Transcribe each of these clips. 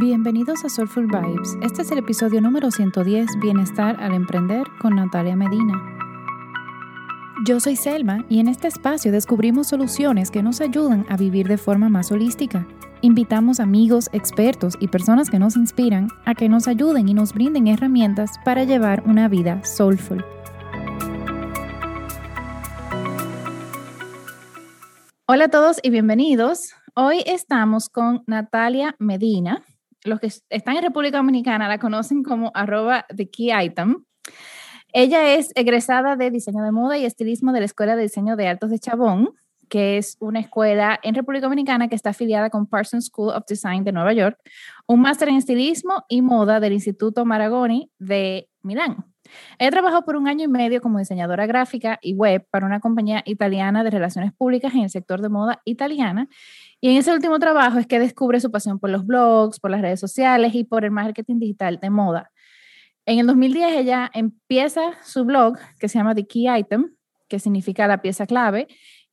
Bienvenidos a Soulful Vibes. Este es el episodio número 110, Bienestar al Emprender, con Natalia Medina. Yo soy Selma y en este espacio descubrimos soluciones que nos ayudan a vivir de forma más holística. Invitamos amigos, expertos y personas que nos inspiran a que nos ayuden y nos brinden herramientas para llevar una vida soulful. Hola a todos y bienvenidos. Hoy estamos con Natalia Medina los que están en República Dominicana la conocen como arroba The Key Item. Ella es egresada de diseño de moda y estilismo de la Escuela de Diseño de Altos de Chabón, que es una escuela en República Dominicana que está afiliada con Parsons School of Design de Nueva York, un máster en estilismo y moda del Instituto Maragoni de Milán. Ella trabajó por un año y medio como diseñadora gráfica y web para una compañía italiana de relaciones públicas en el sector de moda italiana y en ese último trabajo es que descubre su pasión por los blogs, por las redes sociales y por el marketing digital de moda. En el 2010 ella empieza su blog que se llama The Key Item, que significa la pieza clave,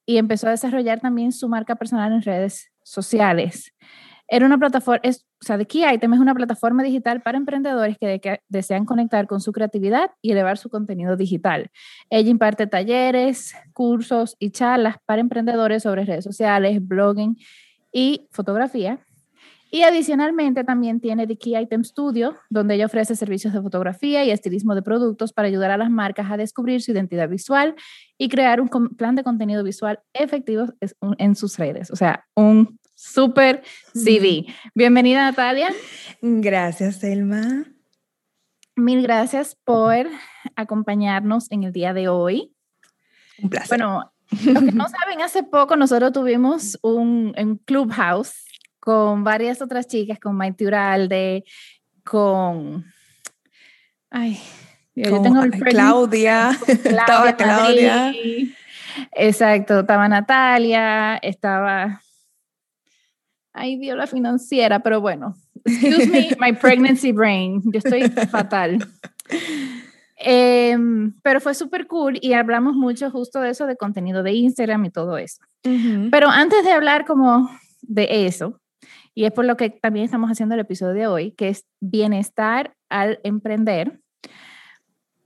y empezó a desarrollar también su marca personal en redes sociales. Era una plataforma, es, o sea, The Key Item es una plataforma digital para emprendedores que, desean conectar con su creatividad y elevar su contenido digital. Ella imparte talleres, cursos y charlas para emprendedores sobre redes sociales, blogging y fotografía. Y adicionalmente también tiene The Key Item Studio, donde ella ofrece servicios de fotografía y estilismo de productos para ayudar a las marcas a descubrir su identidad visual y crear un plan de contenido visual efectivo en sus redes. O sea, un super CV. Bienvenida, Natalia. Gracias, Selma. Mil gracias por acompañarnos en el día de hoy. Un placer. Bueno, los que no saben, hace poco nosotros tuvimos un, un clubhouse con varias otras chicas, con Maite Uralde, con... Ay, yo tengo el Claudia, estaba Claudia. Exacto, estaba Natalia, estaba... Ay, dio la financiera, pero bueno. Excuse me, my pregnancy brain. Yo estoy fatal. Eh, pero fue súper cool y hablamos mucho justo de eso, de contenido de Instagram y todo eso. Uh -huh. Pero antes de hablar como de eso, y es por lo que también estamos haciendo el episodio de hoy, que es bienestar al emprender,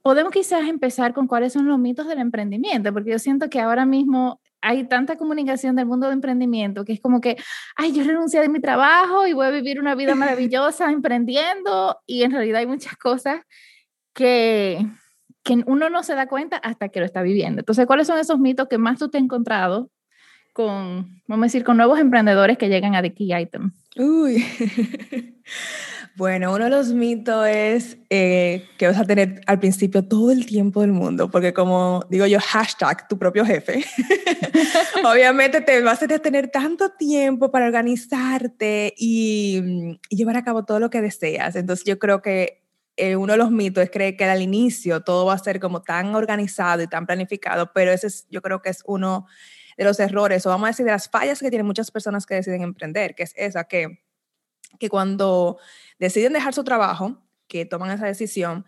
podemos quizás empezar con cuáles son los mitos del emprendimiento, porque yo siento que ahora mismo hay tanta comunicación del mundo de emprendimiento que es como que, ay, yo renuncié de mi trabajo y voy a vivir una vida maravillosa emprendiendo y en realidad hay muchas cosas que, que uno no se da cuenta hasta que lo está viviendo. Entonces, ¿cuáles son esos mitos que más tú te has encontrado con, vamos a decir, con nuevos emprendedores que llegan a The Key Item? Uy. Bueno, uno de los mitos es eh, que vas a tener al principio todo el tiempo del mundo, porque como digo yo, hashtag tu propio jefe, obviamente te vas a tener tanto tiempo para organizarte y, y, llevar a cabo todo lo que deseas. Entonces yo creo que eh, uno de los mitos es creer que al inicio todo va a ser como tan organizado y tan planificado, pero ese es, yo creo que es uno de los errores, o vamos a decir, de las fallas que tienen muchas personas que deciden emprender, que es esa que, que cuando deciden dejar su trabajo, que toman esa decisión,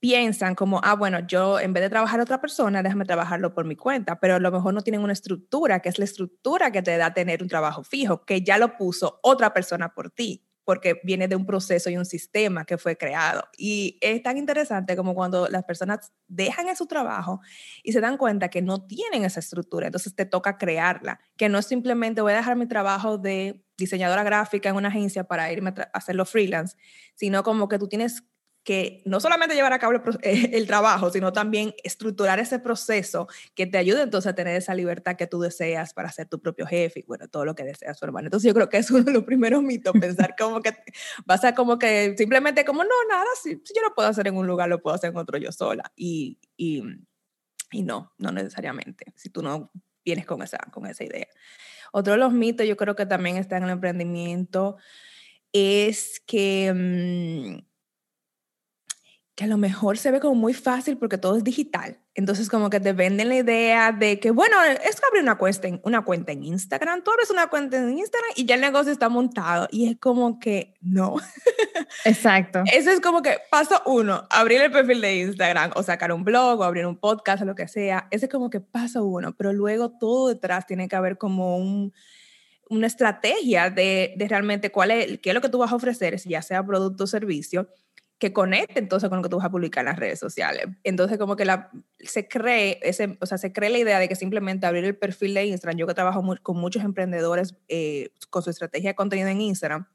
piensan como, ah, bueno, yo en vez de trabajar a otra persona, déjame trabajarlo por mi cuenta, pero a lo mejor no tienen una estructura, que es la estructura que te da tener un trabajo fijo, que ya lo puso otra persona por ti porque viene de un proceso y un sistema que fue creado. Y es tan interesante como cuando las personas dejan en su trabajo y se dan cuenta que no tienen esa estructura, entonces te toca crearla, que no es simplemente voy a dejar mi trabajo de diseñadora gráfica en una agencia para irme a, hacerlo freelance, sino como que tú tienes que no solamente llevar a cabo el, el, trabajo, sino también estructurar ese proceso que te ayude entonces a tener esa libertad que tú deseas para ser tu propio jefe y bueno, todo lo que deseas, hermano. Entonces yo creo que es uno de los primeros mitos, pensar como que vas a como que simplemente como, no, nada, si, si, yo lo puedo hacer en un lugar, lo puedo hacer en otro yo sola. Y, y, y no, no necesariamente, si tú no vienes con esa, con esa idea. Otro de los mitos yo creo que también está en el emprendimiento es que... Mmm, que a lo mejor se ve como muy fácil porque todo es digital. Entonces como que te venden la idea de que, bueno, es que abrir una cuenta, en, una cuenta en Instagram, tú abres una cuenta en Instagram y ya el negocio está montado. Y es como que no. Exacto. Eso es como que paso uno, abrir el perfil de Instagram o sacar un blog o abrir un podcast o lo que sea. Ese es como que paso uno, pero luego todo detrás tiene que haber como un una estrategia de, de, realmente cuál es, qué es lo que tú vas a ofrecer, ya sea producto o servicio, que conecte entonces con lo que tú vas a publicar en las redes sociales. Entonces como que la, se cree, ese, o sea, se cree la idea de que simplemente abrir el perfil de Instagram, yo que trabajo con muchos emprendedores eh, con su estrategia de contenido en Instagram,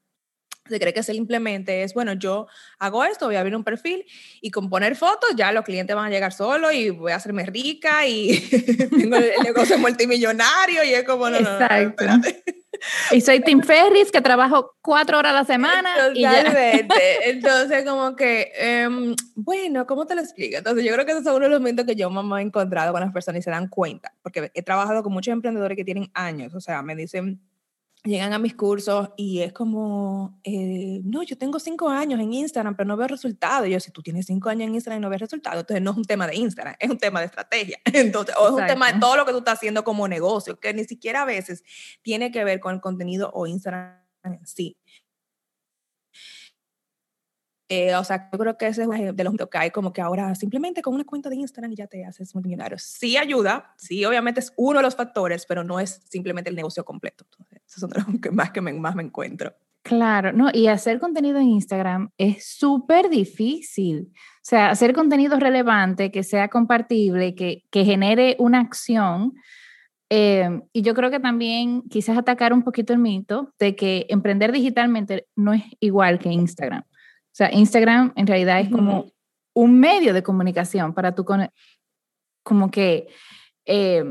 se cree que simplemente es, bueno, yo hago esto, voy a abrir un perfil y con poner fotos ya los clientes van a llegar solo y voy a hacerme rica y tengo el negocio multimillonario y es como, no, no, no, y soy Tim Ferris, que trabajo cuatro horas a la semana. Totalmente. Y Entonces, como que, um, bueno, ¿cómo te lo explico? Entonces, yo creo que ese es uno de los momentos que yo mamá he encontrado con las personas y se dan cuenta, porque he trabajado con muchos emprendedores que tienen años, o sea, me dicen, llegan a mis cursos y es como, eh, no, yo tengo cinco años en Instagram, pero no veo resultados. Y yo, si tú tienes cinco años en Instagram y no ves resultados, entonces no es un tema de Instagram, es un tema de estrategia. Entonces, o es un tema de todo lo que tú estás haciendo como negocio, que ni siquiera a veces tiene que ver con el contenido o Instagram en sí. Eh, o sea, yo creo que ese es de los que hay como que ahora simplemente con una cuenta de Instagram ya te haces multimillonario. Sí ayuda, sí, obviamente es uno de los factores, pero no es simplemente el negocio completo. Entonces, esos son los que más que me, más me encuentro. Claro, no, y hacer contenido en Instagram es súper difícil. O sea, hacer contenido relevante, que sea compartible, que, que genere una acción. Eh, y yo creo que también quizás atacar un poquito el mito de que emprender digitalmente no es igual que Instagram. O sea, Instagram en realidad es como un medio de comunicación para tú con, como que eh,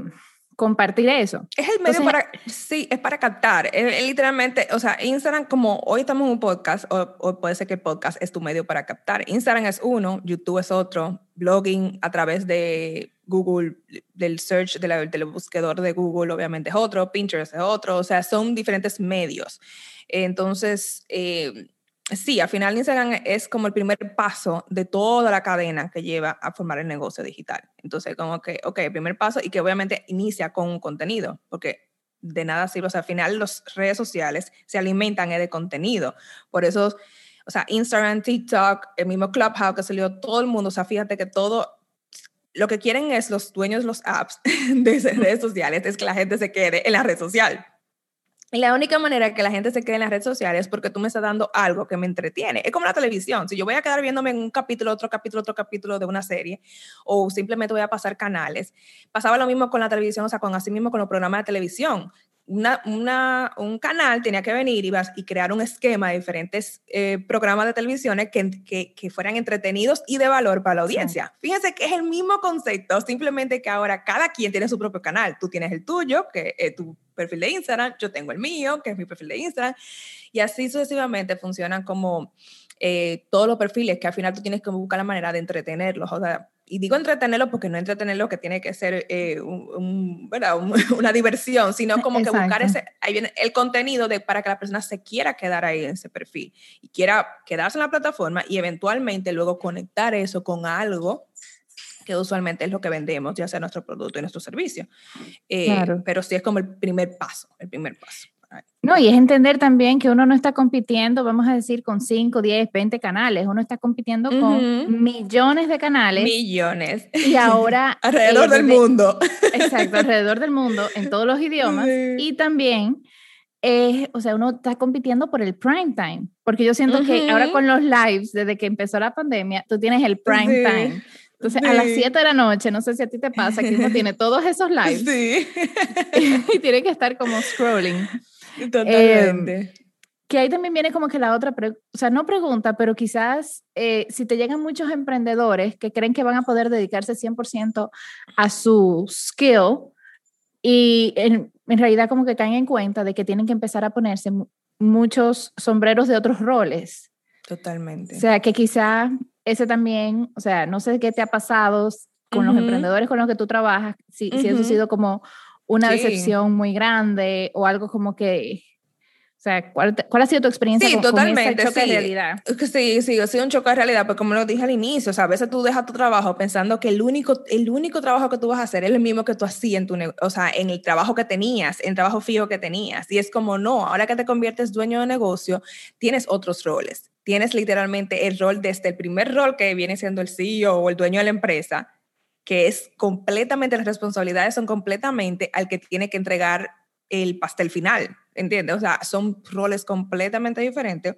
compartir eso. Es el medio para, sí, es para captar. Es, literalmente, o sea, Instagram como hoy estamos en un podcast, o, puede ser que el podcast es tu medio para captar. Instagram es uno, YouTube es otro, blogging a través de Google, del search, del buscador de Google obviamente es otro, Pinterest es otro, o sea, son diferentes medios. Entonces, eh, sí, al final Instagram es como el primer paso de toda la cadena que lleva a formar el negocio digital. Entonces, como que, ok, primer paso y que obviamente inicia con un contenido, porque de nada sirve, o sea, al final las redes sociales se alimentan de contenido. Por eso, o sea, Instagram, TikTok, el mismo Clubhouse que salió, todo el mundo, o sea, fíjate que todo, lo que quieren es los dueños los apps de redes sociales, es que la gente se quede en la red social. Y la única manera que la gente se quede en las redes sociales es porque tú me estás dando algo que me entretiene. Es como la televisión. Si yo voy a quedar viéndome en un capítulo, otro capítulo, otro capítulo de una serie, o simplemente voy a pasar canales. Pasaba lo mismo con la televisión, o sea, con así mismo con los programas de televisión una, un canal tenía que venir y, y crear un esquema de diferentes eh, programas de televisión que, que, fueran entretenidos y de valor para la audiencia. Fíjense que es el mismo concepto, simplemente que ahora cada quien tiene su propio canal. Tú tienes el tuyo, que es tu perfil de Instagram, yo tengo el mío, que es mi perfil de Instagram, y así sucesivamente funcionan como eh, todos los perfiles que al final tú tienes que buscar la manera de entretenerlos. O sea, y digo entretenerlo porque no entretenerlo que tiene que ser eh, un, una diversión, sino como que buscar ese, ahí viene el contenido de, para que la persona se quiera quedar ahí en ese perfil y quiera quedarse en la plataforma y eventualmente luego conectar eso con algo que usualmente es lo que vendemos, ya sea nuestro producto y nuestro servicio. Eh, pero sí es como el primer paso, el primer paso. No, y es entender también que uno no está compitiendo, vamos a decir, con 5, 10, 20 canales, uno está compitiendo con millones de canales. Millones. Y ahora... alrededor del mundo. Exacto, alrededor del mundo, en todos los idiomas. Y también, o sea, uno está compitiendo por el prime time, porque yo siento que ahora con los lives, desde que empezó la pandemia, tú tienes el prime time. Entonces, a las 7 de la noche, no sé si a ti te pasa, que uno tiene todos esos lives. Sí. y tiene que estar como scrolling. Totalmente. Eh, que ahí también viene como que la otra, o sea, no pregunta, pero quizás eh, si te llegan muchos emprendedores que creen que van a poder dedicarse 100% a su skill y en, en, realidad como que caen en cuenta de que tienen que empezar a ponerse muchos sombreros de otros roles. Totalmente. O sea, que quizá ese también, o sea, no sé qué te ha pasado con los emprendedores con los que tú trabajas, si, si eso ha sido como una decepción muy grande o algo como que, o sea, ¿cuál, cuál ha sido tu experiencia sí, totalmente, choque sí. de realidad? Sí, sí, ha sido un choque de realidad, pues como lo dije al inicio, o sea, a veces tú dejas tu trabajo pensando que el único, el único trabajo que tú vas a hacer es el mismo que tú hacías en tu, o sea, en el trabajo que tenías, en el trabajo fijo que tenías. Y es como, no, ahora que te conviertes dueño de negocio, tienes otros roles. Tienes literalmente el rol desde el primer rol que viene siendo el CEO o el dueño de la empresa, que es completamente, las responsabilidades son completamente al que tiene que entregar el pastel final, ¿entiendes? O sea, son roles completamente diferentes.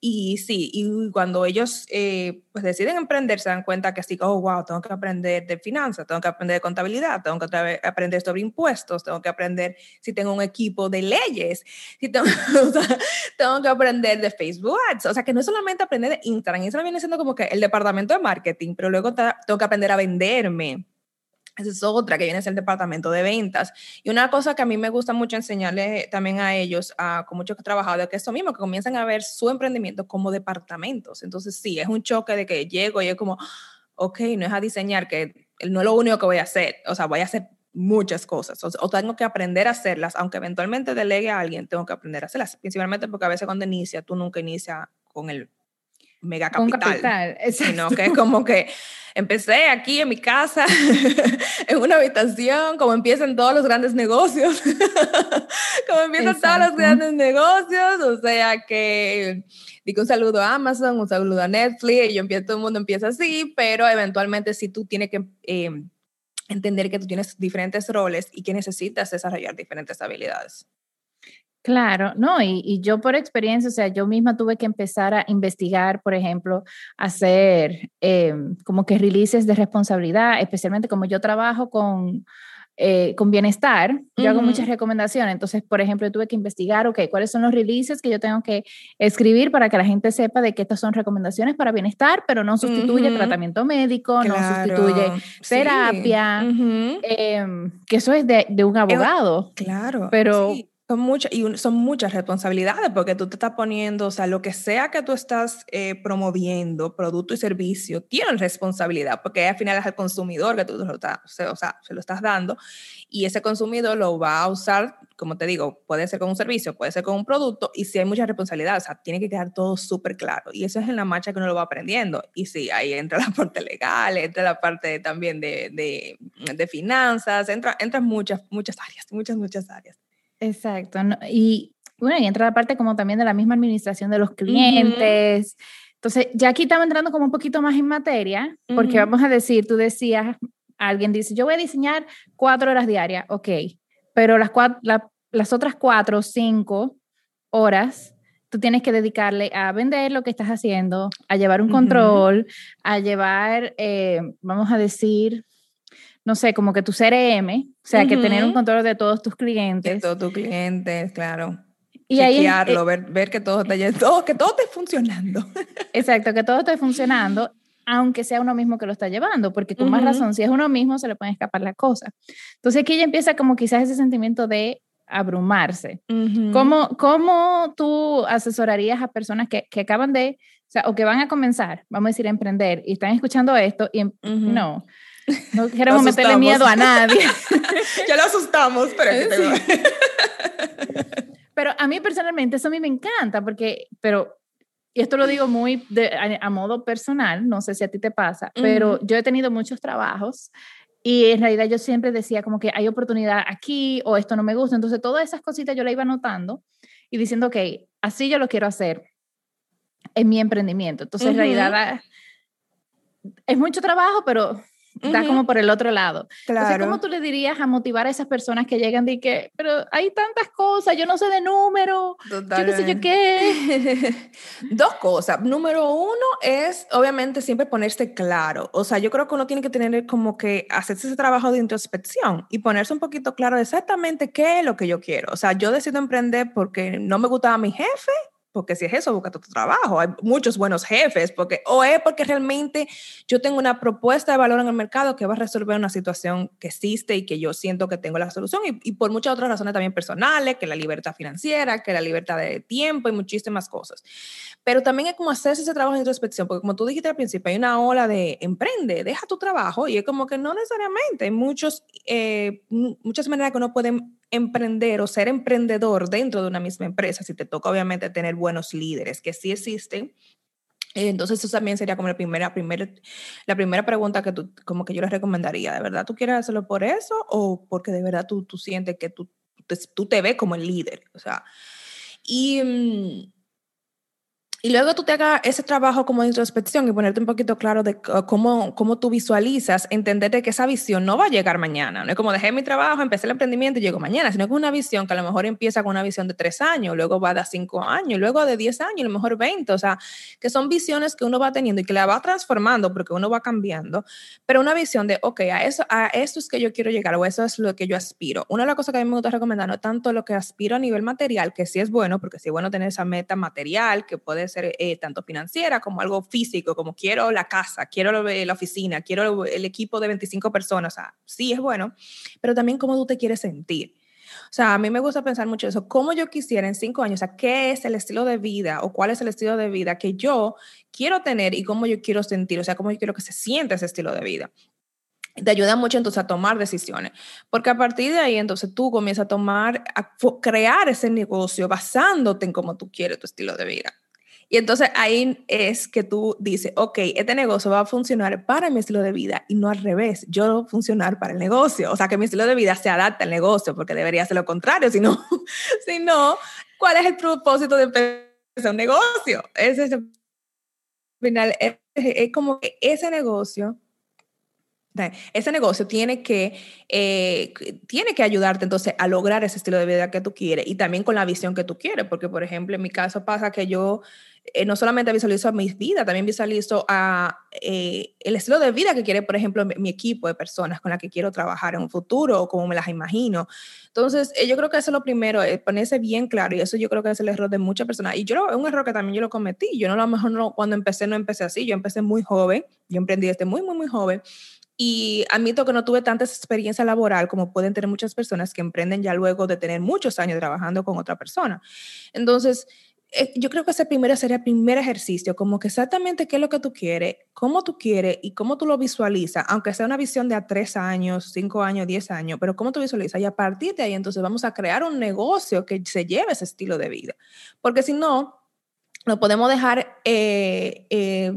Y sí, y cuando ellos eh, pues deciden emprender, se dan cuenta que sí, oh, wow, tengo que aprender de finanzas, tengo que aprender de contabilidad, tengo que aprender sobre impuestos, tengo que aprender si tengo un equipo de leyes, si tengo, tengo que aprender de Facebook Ads. O sea, que no es solamente aprender de Instagram, Instagram viene siendo como que el departamento de marketing, pero luego tengo que aprender a venderme esa es otra que viene a ser el departamento de ventas. Y una cosa que a mí me gusta mucho enseñarles también a ellos, a, con muchos que he trabajado, es que eso mismo, que comienzan a ver su emprendimiento como departamentos. Entonces, sí, es un choque de que llego y es como, ok, no es a diseñar, que no es lo único que voy a hacer. O sea, voy a hacer muchas cosas o, tengo que aprender a hacerlas, aunque eventualmente delegue a alguien, tengo que aprender a hacerlas, principalmente porque a veces cuando inicia, tú nunca inicia con el mega capital, sino que es como que empecé aquí en mi casa, en una habitación, como empiezan todos los grandes negocios, como empiezan todos los grandes negocios, o sea que digo un saludo a Amazon, un saludo a Netflix, y yo empiezo, todo el mundo empieza así, pero eventualmente si tú tienes que em, entender que tú tienes diferentes roles y que necesitas desarrollar diferentes habilidades. Claro, no, y, yo por experiencia, o sea, yo misma tuve que empezar a investigar, por ejemplo, hacer em, como que releases de responsabilidad, especialmente como yo trabajo con, eh, con bienestar, yo hago muchas recomendaciones, entonces, por ejemplo, tuve que investigar, ok, cuáles son los releases que yo tengo que escribir para que la gente sepa de que estas son recomendaciones para bienestar, pero no sustituye tratamiento médico, no sustituye terapia, em, que eso es de, de un abogado. Claro. Pero... Son, muchas, y son muchas responsabilidades porque tú te estás poniendo, o sea, lo que sea que tú estás eh, promoviendo, producto y servicio, tienen responsabilidad porque al final es el consumidor que tú lo estás, o sea, se lo estás dando y ese consumidor lo va a usar, como te digo, puede ser con un servicio, puede ser con un producto y si hay mucha responsabilidad, o sea, tiene que quedar todo súper claro y eso es en la marcha que uno lo va aprendiendo y sí, ahí entra la parte legal, entra la parte también de, de, finanzas, entra, entran muchas, muchas áreas, muchas, muchas áreas. Exacto. y bueno, y entra la parte como también de la misma administración de los clientes. Entonces, ya aquí estamos entrando como un poquito más en materia, porque vamos a decir, tú decías, alguien dice, yo voy a diseñar cuatro horas diarias, ok, pero las, cuatro, las otras cuatro o cinco horas tú tienes que dedicarle a vender lo que estás haciendo, a llevar un control, a llevar, eh, vamos a decir, no sé, como que tu CRM, o sea, que tener un control de todos tus clientes. De todos tus clientes, claro. Y Chequearlo, ahí, ver, ver que todo esté todo, que todo esté funcionando. Exacto, que todo esté funcionando, aunque sea uno mismo que lo está llevando, porque con más razón, si es uno mismo, se le pueden escapar las cosas. Entonces aquí ya empieza como quizás ese sentimiento de abrumarse. ¿Cómo, ¿Cómo, tú asesorarías a personas que, que acaban de, o sea, o que van a comenzar, vamos a decir, a emprender y están escuchando esto y em, no, no queremos meterle miedo a nadie. ya lo asustamos, pero... pero a mí personalmente eso a mí me encanta porque, pero, y esto lo digo muy a, modo personal, no sé si a ti te pasa, pero yo he tenido muchos trabajos y en realidad yo siempre decía como que hay oportunidad aquí o esto no me gusta. Entonces todas esas cositas yo la iba notando y diciendo, ok, así yo lo quiero hacer en mi emprendimiento. Entonces en realidad es mucho trabajo, pero Está como por el otro lado. Claro. Entonces, ¿cómo tú le dirías a motivar a esas personas que llegan y que, pero hay tantas cosas, yo no sé de número, yo no sé yo qué? Dos cosas. Número uno es, obviamente, siempre ponerse claro. O sea, yo creo que uno tiene que tener como que hacerse ese trabajo de introspección y ponerse un poquito claro exactamente qué es lo que yo quiero. O sea, yo decido emprender porque no me gustaba mi jefe porque si es eso, busca tu trabajo. Hay muchos buenos jefes, porque, o es porque realmente yo tengo una propuesta de valor en el mercado que va a resolver una situación que existe y que yo siento que tengo la solución, y, por muchas otras razones también personales, que la libertad financiera, que la libertad de tiempo y muchísimas cosas. Pero también es como hacerse ese trabajo de introspección, porque como tú dijiste al principio, hay una ola de emprende, deja tu trabajo, y es como que no necesariamente, hay muchos, eh, muchas maneras que uno puede emprender o ser emprendedor dentro de una misma empresa, si te toca obviamente tener buenos líderes, que sí existen. Entonces eso también sería como la primera, primera, la primera pregunta que tú, como que yo les recomendaría. ¿De verdad tú quieres hacerlo por eso o porque de verdad tú, tú sientes que tú, tú te ves como el líder? O sea, y, mm, y luego tú te hagas ese trabajo como de introspección y ponerte un poquito claro de cómo, cómo tú visualizas, entender que esa visión no va a llegar mañana. No es como dejé mi trabajo, empecé el emprendimiento y llego mañana, sino que es una visión que a lo mejor empieza con una visión de tres años, luego va de cinco años, luego de diez años, a lo mejor veinte. O sea, que son visiones que uno va teniendo y que la va transformando porque uno va cambiando. Pero una visión de, ok, a eso, a eso es que yo quiero llegar o eso es lo que yo aspiro. Una de las cosas que a mí me gusta recomendar, no tanto lo que aspiro a nivel material, que sí es bueno, porque sí es bueno tener esa meta material que puede ser eh, tanto financiera como algo físico, como quiero la casa, quiero la oficina, quiero el equipo de 25 personas, o sea, sí es bueno, pero también cómo tú te quieres sentir. O sea, a mí me gusta pensar mucho eso, cómo yo quisiera en cinco años, o sea, qué es el estilo de vida o cuál es el estilo de vida que yo quiero tener y cómo yo quiero sentir, o sea, cómo yo quiero que se sienta ese estilo de vida te ayuda mucho entonces a tomar decisiones, porque a partir de ahí entonces tú comienzas a tomar, a crear ese negocio basándote en cómo tú quieres tu estilo de vida. Y entonces ahí es que tú dices, ok, este negocio va a funcionar para mi estilo de vida y no al revés, yo funcionar para el negocio. O sea, que mi estilo de vida se adapta al negocio, porque debería ser lo contrario, si no, ¿cuál es el propósito de empezar un negocio? Es el final, es como que ese negocio ese negocio tiene que, eh, tiene que ayudarte entonces a lograr ese estilo de vida que tú quieres y también con la visión que tú quieres, porque por ejemplo en mi caso pasa que yo eh, no solamente visualizo a mi vida, también visualizo a eh, el estilo de vida que quiere, por ejemplo, mi, equipo de personas con las que quiero trabajar en un futuro o como me las imagino. Entonces, yo creo que eso es lo primero, ponerse bien claro y eso yo creo que es el error de muchas personas. Y yo es un error que también yo lo cometí. Yo no a lo mejor no, cuando empecé no empecé así, yo empecé muy joven, yo emprendí desde muy, muy, muy joven y admito que no tuve tanta experiencia laboral como pueden tener muchas personas que emprenden ya luego de tener muchos años trabajando con otra persona. Entonces, eh, yo creo que ese primero sería el primer ejercicio, como que exactamente qué es lo que tú quieres, cómo tú quieres y cómo tú lo visualizas, aunque sea una visión de a tres años, cinco años, diez años, pero cómo tú visualizas. Y a partir de ahí, entonces vamos a crear un negocio que se lleve ese estilo de vida. Porque si no, no podemos dejar... Eh, eh,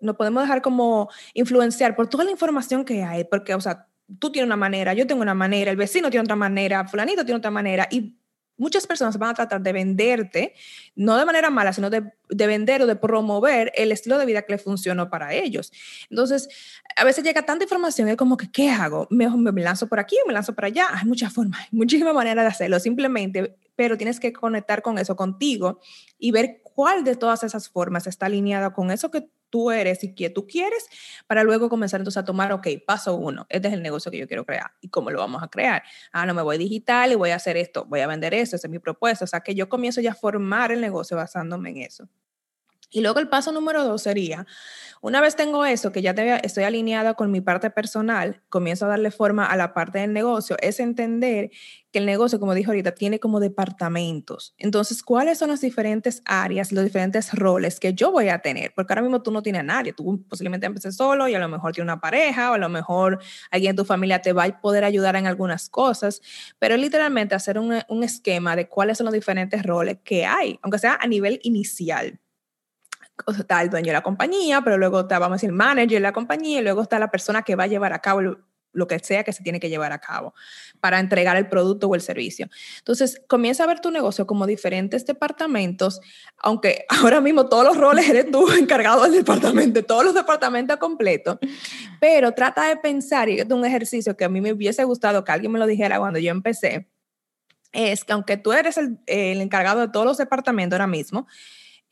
nos podemos dejar como influenciar por toda la información que hay, porque, o sea, tú tienes una manera, yo tengo una manera, el vecino tiene otra manera, fulanito tiene otra manera, y muchas personas van a tratar de venderte, no de manera mala, sino de, de, vender o de promover el estilo de vida que le funcionó para ellos. Entonces, a veces llega tanta información, es como que, ¿qué hago? ¿Me, me lanzo por aquí o me lanzo por allá? Hay muchas formas, muchísimas maneras de hacerlo, simplemente, pero tienes que conectar con eso contigo y ver cuál de todas esas formas está alineada con eso que tú eres y que tú quieres, para luego comenzar entonces a tomar, ok, paso uno, este es el negocio que yo quiero crear. ¿Y cómo lo vamos a crear? Ah, no, me voy digital y voy a hacer esto, voy a vender eso, esa es mi propuesta. O sea, que yo comienzo ya a formar el negocio basándome en eso. Y luego el paso número dos sería, una vez tengo eso, que ya estoy alineada con mi parte personal, comienzo a darle forma a la parte del negocio, es entender que el negocio, como dijo ahorita, tiene como departamentos. Entonces, ¿cuáles son las diferentes áreas, los diferentes roles que yo voy a tener? Porque ahora mismo tú no tienes a nadie, tú posiblemente empieces solo y a lo mejor tienes una pareja o a lo mejor alguien en tu familia te va a poder ayudar en algunas cosas, pero literalmente hacer un esquema de cuáles son los diferentes roles que hay, aunque sea a nivel inicial está el dueño de la compañía, pero luego está, vamos a decir, el manager de la compañía, y luego está la persona que va a llevar a cabo lo, que sea que se tiene que llevar a cabo para entregar el producto o el servicio. Entonces, comienza a ver tu negocio como diferentes departamentos, aunque ahora mismo todos los roles eres tú encargado del departamento, todos los departamentos completos, pero trata de pensar, y es un ejercicio que a mí me hubiese gustado que alguien me lo dijera cuando yo empecé, es que aunque tú eres el, el encargado de todos los departamentos ahora mismo,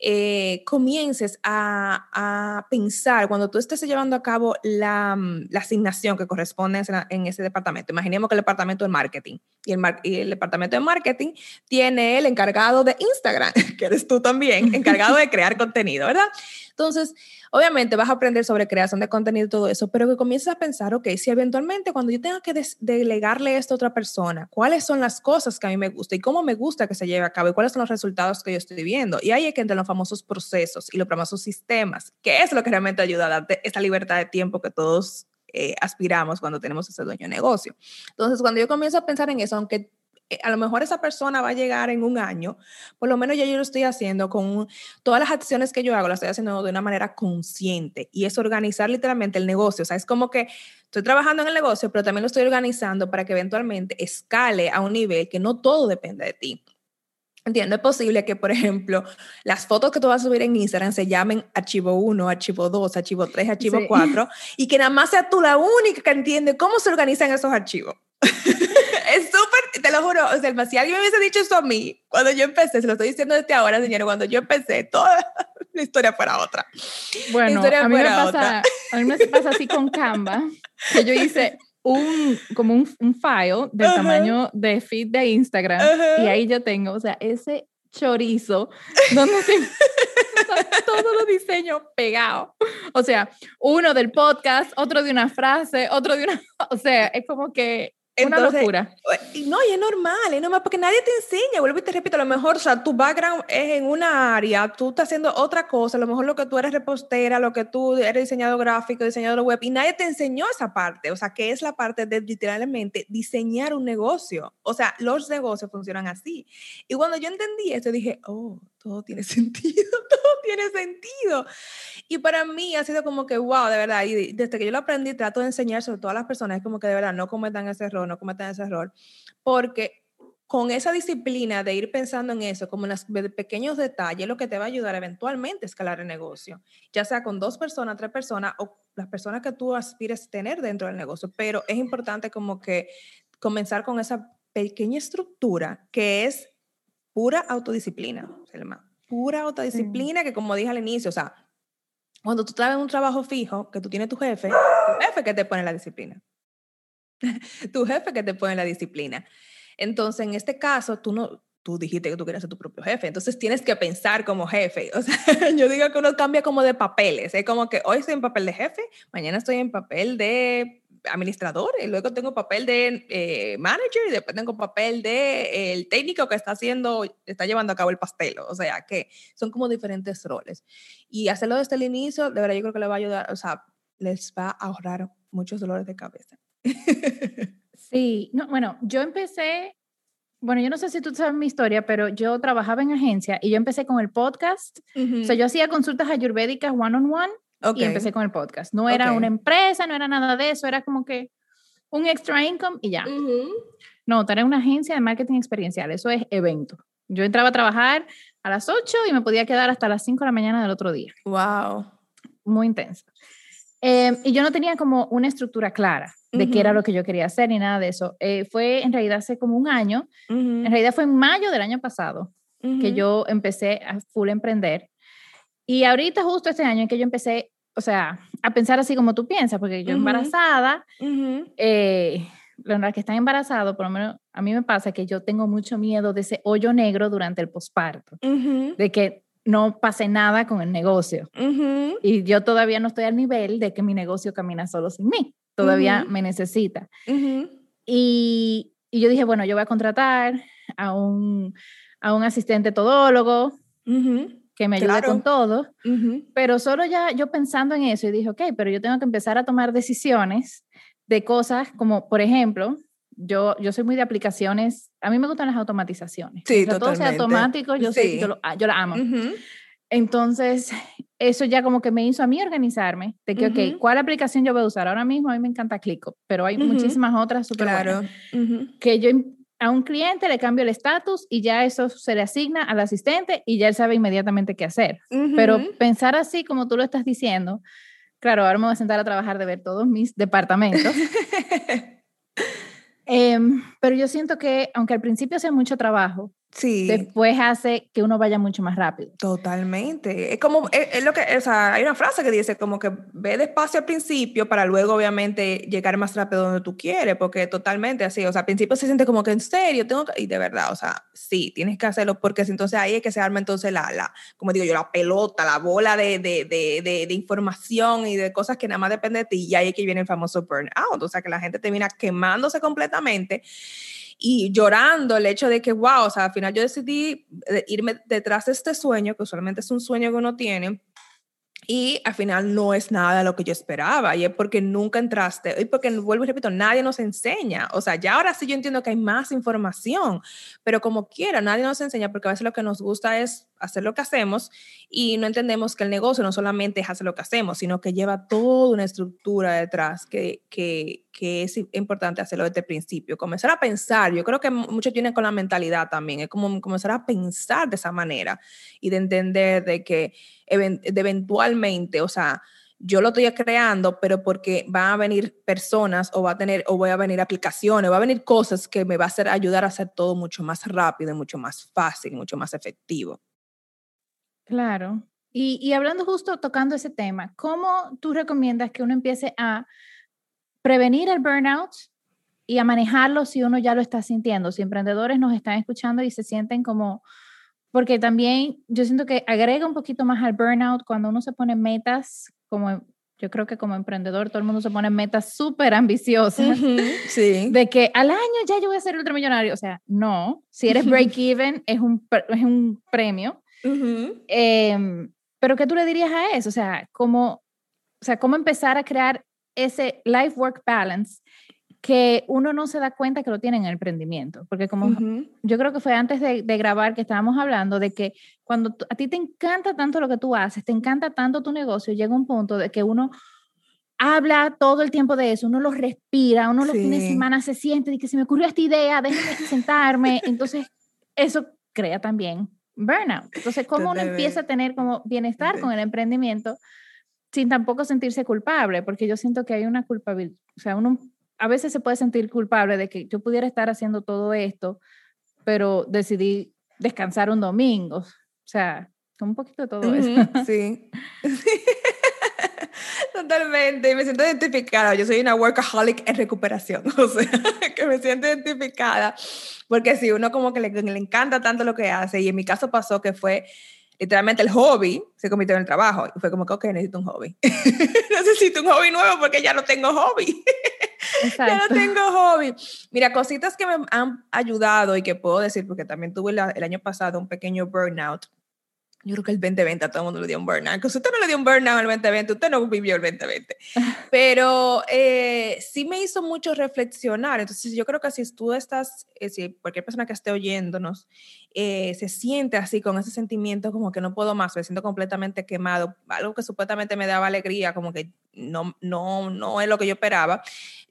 eh, comiences a, pensar, cuando tú estés llevando a cabo la, mm, asignación que corresponde en, ese departamento, imaginemos que el departamento de marketing y el, y el departamento de marketing tiene el encargado de Instagram, que eres tú también, encargado de crear contenido, ¿verdad? Entonces, obviamente vas a aprender sobre creación de contenido y todo eso, pero que comiences a pensar, ok, si eventualmente cuando yo tenga que delegarle esto a otra persona, ¿cuáles son las cosas que a mí me gusta y cómo me gusta que se lleve a cabo y cuáles son los resultados que yo estoy viendo? Y ahí hay que entrar los famosos procesos y los famosos sistemas, que es lo que realmente ayuda a darte esa libertad de tiempo que todos eh, aspiramos cuando tenemos ese dueño de negocio. Entonces, cuando yo comienzo a pensar en eso, aunque eh, a lo mejor esa persona va a llegar en un año, por lo menos ya yo lo estoy haciendo con todas las acciones que yo hago, las estoy haciendo de una manera consciente y es organizar literalmente el negocio. O sea, es como que estoy trabajando en el negocio, pero también lo estoy organizando para que eventualmente escale a un nivel que no todo depende de ti. Entiendo, es posible que, por ejemplo, las fotos que tú vas a subir en Instagram se llamen archivo 1, archivo 2, archivo 3, archivo 4, y que nada más sea tú la única que entiende cómo se organizan esos archivos. es súper, te lo juro, o sea, si alguien me hubiese dicho eso a mí, cuando yo empecé, se lo estoy diciendo desde ahora, señores, cuando yo empecé, toda la historia fuera otra. Bueno, a mí, me pasa, a mí me pasa así con Canva, que yo hice un, como un, un file del tamaño de feed de Instagram y ahí yo tengo, o sea, ese chorizo donde se todos los diseños pegados. O sea, uno del podcast, otro de una frase, otro de una, o sea, es como que una locura. No, y es normal, es normal, porque nadie te enseña. Vuelvo y te repito, a lo mejor, o sea, tu background es en una área, tú estás haciendo otra cosa, a lo mejor lo que tú eres repostera, lo que tú eres diseñador gráfico, diseñador web, y nadie te enseñó esa parte. O sea, que es la parte de literalmente diseñar un negocio. O sea, los negocios funcionan así. Y cuando yo entendí esto, dije, oh, todo tiene sentido, todo tiene sentido. Y para mí ha sido como que, wow, de verdad, y desde que yo lo aprendí, trato de enseñar sobre todas las personas, es como que de verdad no cometan ese error, no cometan ese error, porque con esa disciplina de ir pensando en eso, como en los pequeños detalles, lo que te va a ayudar eventualmente a escalar el negocio, ya sea con dos personas, tres personas o las personas que tú aspires a tener dentro del negocio. Pero es importante como que comenzar con esa pequeña estructura que es pura autodisciplina, Selma. Pura autodisciplina que como dije al inicio, o sea, cuando tú estás en un trabajo fijo, que tú tienes tu jefe, tu jefe que te pone la disciplina. tu jefe que te pone la disciplina. Entonces, en este caso, tú no, tú dijiste que tú querías ser tu propio jefe, entonces tienes que pensar como jefe. O sea, yo digo que uno cambia como de papeles, es como que hoy estoy en papel de jefe, mañana estoy en papel de administrador, y luego tengo papel de eh, manager y después tengo papel de el técnico que está haciendo, está llevando a cabo el pastel. O sea, que son como diferentes roles. Y hacerlo desde el inicio, de verdad, yo creo que le va a ayudar, o sea, les va a ahorrar muchos dolores de cabeza. sí, no, bueno, yo empecé, bueno, yo no sé si tú sabes mi historia, pero yo trabajaba en agencia y yo empecé con el podcast. O sea, yo hacía consultas ayurvédicas one on one y empecé con el podcast. No era una empresa, no era nada de eso, era como que un extra income y ya. No, era una agencia de marketing experiencial, eso es evento. Yo entraba a trabajar a las 8 y me podía quedar hasta las 5 de la mañana del otro día. Wow. Muy intenso. Em, y yo no tenía como una estructura clara de qué era lo que yo quería hacer ni nada de eso. Eh, fue en realidad hace como un año, en realidad fue en mayo del año pasado que yo empecé a full emprender. Y ahorita justo este año en que yo empecé o sea, a pensar así como tú piensas, porque yo embarazada, eh, los que están embarazados, por lo menos a mí me pasa que yo tengo mucho miedo de ese hoyo negro durante el posparto, de que no pase nada con el negocio. Y yo todavía no estoy al nivel de que mi negocio camina solo sin mí, todavía me necesita. Y, y, yo dije, bueno, yo voy a contratar a un, a un asistente todólogo que me ayude con todo, pero solo ya yo pensando en eso y dije, ok, pero yo tengo que empezar a tomar decisiones de cosas como, por ejemplo, yo, yo soy muy de aplicaciones, a mí me gustan las automatizaciones. Sí, todo sea automático, yo, yo, lo, yo la amo. Entonces, eso ya como que me hizo a mí organizarme, de que, ok, ¿cuál aplicación yo voy a usar? Ahora mismo a mí me encanta Clico, pero hay muchísimas otras súper claro. que yo a un cliente le cambio el estatus y ya eso se le asigna al asistente y ya él sabe inmediatamente qué hacer. Pero pensar así como tú lo estás diciendo, claro, ahora me voy a sentar a trabajar de ver todos mis departamentos. Em, pero yo siento que, aunque al principio sea mucho trabajo, Sí. Después hace que uno vaya mucho más rápido. Totalmente. Es como, es, lo que, o sea, hay una frase que dice como que ve despacio al principio para luego obviamente llegar más rápido donde tú quieres, porque totalmente así, o sea, al principio se siente como que en serio, tengo que, y de verdad, o sea, sí, tienes que hacerlo porque entonces ahí es que se arma entonces la, la como digo yo, la pelota, la bola de, de, de, de, información y de cosas que nada más depende de ti y ahí es que viene el famoso burnout, o sea, que la gente termina quemándose completamente y llorando el hecho de que, wow, o sea, al final yo decidí eh, irme detrás de este sueño, que usualmente es un sueño que uno tiene, y al final no es nada lo que yo esperaba, y es porque nunca entraste, y porque, vuelvo y repito, nadie nos enseña. O sea, ya ahora sí yo entiendo que hay más información, pero como quiera, nadie nos enseña porque a veces lo que nos gusta es hacer lo que hacemos y no entendemos que el negocio no solamente es hacer lo que hacemos, sino que lleva toda una estructura detrás que, que que es importante hacerlo desde el principio. Comenzar a pensar, yo creo que muchos tienen con la mentalidad también, es como comenzar a pensar de esa manera y de entender de que eventualmente, o sea, yo lo estoy creando, pero porque van a venir personas o va a tener o voy a venir aplicaciones, va a venir cosas que me va a hacer ayudar a hacer todo mucho más rápido, mucho más fácil, mucho más efectivo. Claro. Y, y hablando justo tocando ese tema, ¿cómo tú recomiendas que uno empiece a prevenir el burnout y a manejarlo si uno ya lo está sintiendo? Si emprendedores nos están escuchando y se sienten como, porque también yo siento que agrega un poquito más al burnout cuando uno se pone metas como yo creo que como emprendedor todo el mundo se pone metas súper ambiciosas. sí. De que al año ya yo voy a ser ultramillonario. O sea, no. Si eres break even es un, es un premio. Em, pero ¿qué tú le dirías a eso? O sea, ¿cómo, o sea, cómo empezar a crear ese life-work balance que uno no se da cuenta que lo tiene en el emprendimiento, porque como yo creo que fue antes de, grabar que estábamos hablando de que cuando a ti te encanta tanto lo que tú haces, te encanta tanto tu negocio, llega un punto de que uno habla todo el tiempo de eso, uno lo respira, uno los fines de semana se siente y que se me ocurrió esta idea, déjame sentarme, entonces eso crea también burnout. Entonces, ¿cómo uno empieza a tener como bienestar con el emprendimiento sin tampoco sentirse culpable? Porque yo siento que hay una culpabilidad, o sea, uno a veces se puede sentir culpable de que yo pudiera estar haciendo todo esto, pero decidí descansar un domingo. O sea, un poquito de todo eso. Sí. Totalmente, me siento identificada. Yo soy una workaholic en recuperación, o sea, que me siento identificada, porque si uno como que le, le, encanta tanto lo que hace, y en mi caso pasó que fue literalmente el hobby se convirtió en el trabajo, y fue como que, ok, necesito un hobby. necesito un hobby nuevo porque ya no tengo hobby. ya no tengo hobby. Mira, cositas que me han ayudado y que puedo decir, porque también tuve el año pasado un pequeño burnout. Yo creo que el 2020 a todo el mundo le dio un burnout. Que si usted no le dio un burnout el 2020, usted no vivió el 2020. Pero eh, sí me hizo mucho reflexionar. Entonces, yo creo que si tú estás, eh, si cualquier persona que esté oyéndonos eh, se siente así con ese sentimiento como que no puedo más, me siento completamente quemado, algo que supuestamente me daba alegría, como que no, no, no es lo que yo esperaba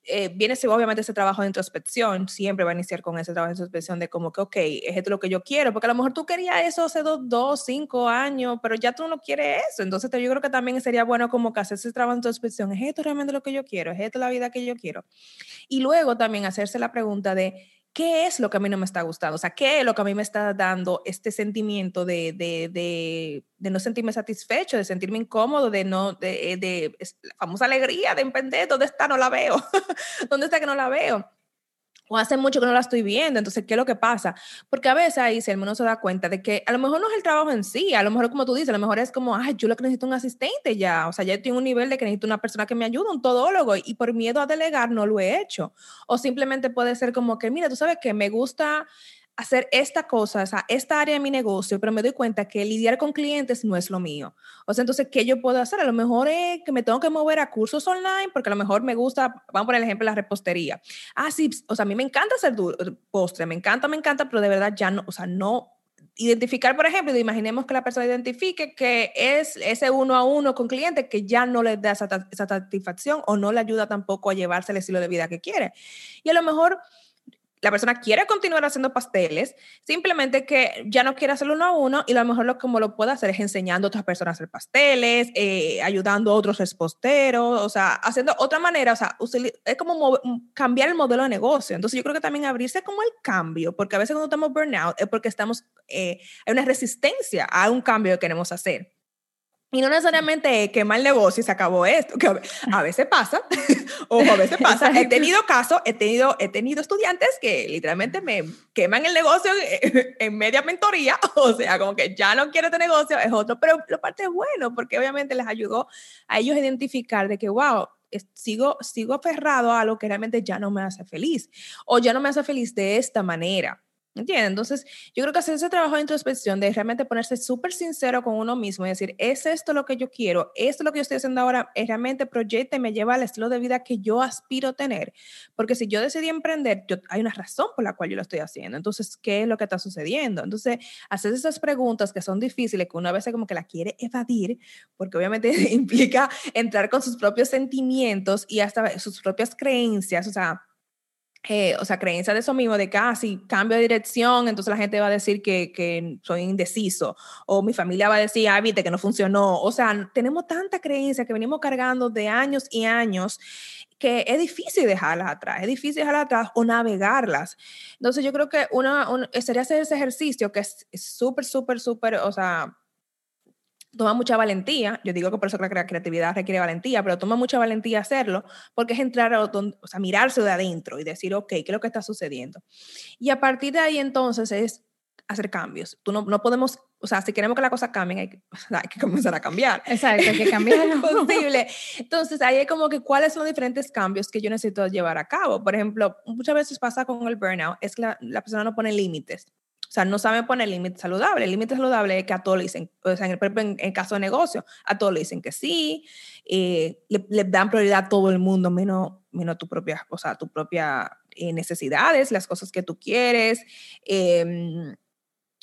eh, viene obviamente ese trabajo de introspección, siempre va a iniciar con ese trabajo de introspección de como que, ok, es esto lo que yo quiero, porque a lo mejor tú querías eso hace dos, dos cinco años, pero ya tú no quieres eso, entonces yo creo que también sería bueno como que hacer ese trabajo de introspección, ¿es esto realmente lo que yo quiero? ¿Es esto la vida que yo quiero? Y luego también hacerse la pregunta de, ¿qué es lo que a mí no me está gustando? O sea, ¿qué es lo que a mí me está dando este sentimiento de, de, de, de no sentirme satisfecho, de sentirme incómodo, de no, de, de la famosa alegría de emprender? ¿Dónde está? No la veo. ¿Dónde está que no la veo? O hace mucho que no la estoy viendo, entonces, ¿qué es lo que pasa? Porque a veces ahí, si el mundo se da cuenta de que a lo mejor no es el trabajo en sí, a lo mejor como tú dices, a lo mejor es como, ay, yo lo que necesito un asistente ya, o sea, ya tengo un nivel de que necesito una persona que me ayude, un todólogo, y por miedo a delegar no lo he hecho. O simplemente puede ser como que, mira, tú sabes que me gusta hacer esta cosa, o sea, esta área de mi negocio, pero me doy cuenta que lidiar con clientes no es lo mío. O sea, entonces, ¿qué yo puedo hacer? A lo mejor es que me tengo que mover a cursos online, porque a lo mejor me gusta, vamos por el ejemplo, la repostería. Ah, sí, o sea, a mí me encanta hacer postre, me encanta, me encanta, pero de verdad ya no, o sea, no identificar, por ejemplo, imaginemos que la persona identifique que es ese uno a uno con clientes que ya no le da esa satisfacción o no le ayuda tampoco a llevarse el estilo de vida que quiere. Y a lo mejor la persona quiere continuar haciendo pasteles, simplemente que ya no quiere hacerlo uno a uno y a lo mejor lo como lo puede hacer es enseñando a otras personas a hacer pasteles, eh, ayudando a otros reposteros, o sea, haciendo otra manera, o sea, es como cambiar el modelo de negocio. Entonces yo creo que también abrirse como el cambio, porque a veces cuando estamos burnout es porque estamos, eh, hay una resistencia a un cambio que queremos hacer. Y no necesariamente quemar el negocio y se acabó esto, que a veces pasa, o a veces pasa. He tenido casos, he tenido, he tenido estudiantes que literalmente me queman el negocio en media mentoría, o sea, como que ya no quiero este negocio, es otro, pero la parte es bueno, porque obviamente les ayudó a ellos a identificar de que, wow, sigo, sigo aferrado a algo que realmente ya no me hace feliz, o ya no me hace feliz de esta manera. ¿Entiendes? Entonces, yo creo que hacer ese trabajo de introspección, de realmente ponerse súper sincero con uno mismo y decir, ¿es esto lo que yo quiero? ¿Esto lo que yo estoy haciendo ahora es realmente proyecta y me lleva al estilo de vida que yo aspiro a tener? Porque si yo decidí emprender, yo, hay una razón por la cual yo lo estoy haciendo. Entonces, ¿qué es lo que está sucediendo? Entonces, hacer esas preguntas que son difíciles, que uno a veces como que la quiere evadir, porque obviamente implica entrar con sus propios sentimientos y hasta sus propias creencias, o sea, eh, o sea, creencia de eso mismo, de que ah, si cambio de dirección, entonces la gente va a decir que, que, soy indeciso, o mi familia va a decir, ah, viste, que no funcionó. O sea, tenemos tanta creencia que venimos cargando de años y años que es difícil dejarlas atrás, es difícil dejarlas atrás o navegarlas. Entonces yo creo que una, sería hacer ese ejercicio que es súper, súper, súper, o sea, toma mucha valentía, yo digo que por eso que la creatividad requiere valentía, pero toma mucha valentía hacerlo, porque es entrar a, o sea, mirarse de adentro y decir, ok, ¿qué es lo que está sucediendo? Y a partir de ahí entonces es hacer cambios. Tú no, no podemos, o sea, si queremos que la cosa cambie, hay que, hay que comenzar a cambiar. Exacto, hay que cambiar. es posible. Entonces, ahí es como que cuáles son los diferentes cambios que yo necesito llevar a cabo. Por ejemplo, muchas veces pasa con el burnout, es que la, la persona no pone límites. O sea, no saben poner límite saludable. El límite saludable es que a todos le dicen, o sea, en el, en caso de negocio, a todos le dicen que sí, eh, le, dan prioridad a todo el mundo, menos, menos tu propia, o sea, tu propia eh, necesidades, las cosas que tú quieres. Eh,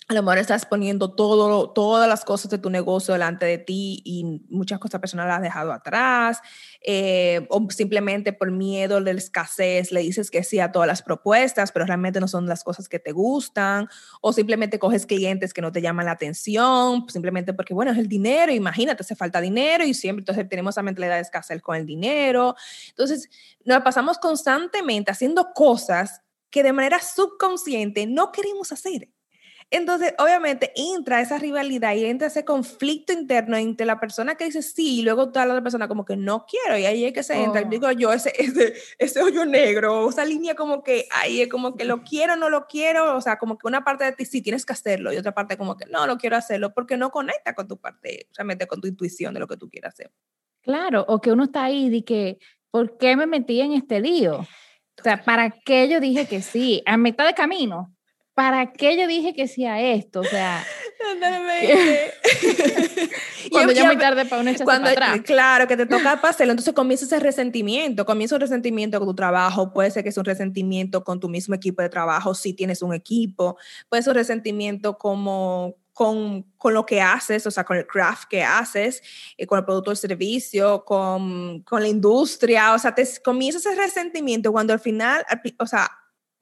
a lo mejor estás poniendo todo, todas las cosas de tu negocio delante de ti y muchas cosas personales las has dejado atrás, eh, o simplemente por miedo de la escasez le dices que sí a todas las propuestas, pero realmente no son las cosas que te gustan, o simplemente coges clientes que no te llaman la atención, simplemente porque, bueno, es el dinero, imagínate, hace falta dinero y siempre entonces tenemos esa mentalidad de escasez con el dinero. Entonces, nos pasamos constantemente haciendo cosas que de manera subconsciente no queremos hacer. Entonces, obviamente, entra esa rivalidad y entra ese conflicto interno entre la persona que dice sí y luego toda la otra persona como que no quiero. Y ahí es que se entra, oh. digo yo, ese, ese, ese hoyo negro, esa línea como que ahí es como que lo quiero, no lo quiero. O sea, como que una parte de ti sí tienes que hacerlo y otra parte como que no, no quiero hacerlo porque no conecta con tu parte, realmente con tu intuición de lo que tú quieras hacer. Claro, o que uno está ahí de que, ¿por qué me metí en este lío? O sea, ¿para qué yo dije que sí? A mitad de camino ¿para qué yo dije que sí a esto? O sea, cuando ya muy tarde para una cuando, para atrás. Claro, que te toca hacerlo, entonces comienza ese resentimiento, comienza un resentimiento con tu trabajo, puede ser que es un resentimiento con tu mismo equipo de trabajo, si tienes un equipo, puede ser un resentimiento como con, con, lo que haces, o sea, con el craft que haces, eh, con el producto o el servicio, con, con, la industria, o sea, te comienza ese resentimiento cuando al final, o sea,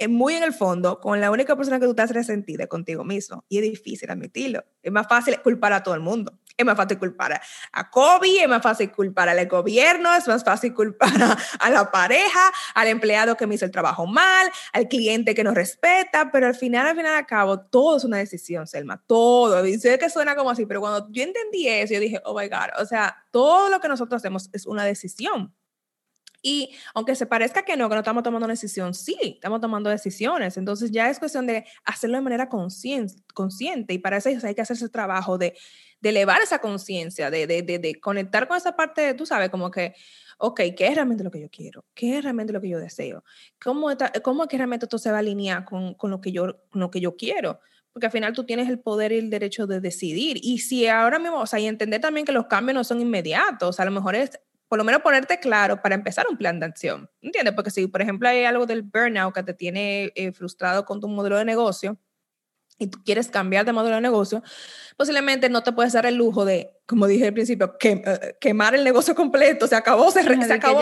muy en el fondo, con la única persona que tú estás resentida contigo mismo. Y es difícil admitirlo. Es más fácil culpar a todo el mundo. Es más fácil culpar a, COVID, es más fácil culpar al gobierno, es más fácil culpar a, la pareja, al empleado que me hizo el trabajo mal, al cliente que no respeta, pero al final, al final, al cabo, todo es una decisión, Selma, todo. Y sé que suena como así, pero cuando yo entendí eso, yo dije, oh my God, o sea, todo lo que nosotros hacemos es una decisión. Y aunque se parezca que no, que no estamos tomando una decisión, sí, estamos tomando decisiones. Entonces ya es cuestión de hacerlo de manera consciente. Y para eso hay que hacer ese trabajo de, de elevar esa conciencia, de, de, de, conectar con esa parte, de, tú sabes, como que, ok, ¿qué es realmente lo que yo quiero? ¿Qué es realmente lo que yo deseo? ¿Cómo, cómo es que realmente esto se va a alinear con, con, lo que yo, con lo que yo quiero? porque al final tú tienes el poder y el derecho de decidir. Y si ahora mismo, o sea, y entender también que los cambios no son inmediatos, a lo mejor es por lo menos ponerte claro para empezar un plan de acción. ¿Entiendes? Porque si, por ejemplo, hay algo del burnout que te tiene eh, frustrado con tu modelo de negocio, y tú quieres cambiar de modelo de negocio, posiblemente no te puedes dar el lujo de, como dije al principio, eh, quemar el negocio completo, se acabó, se, se acabó,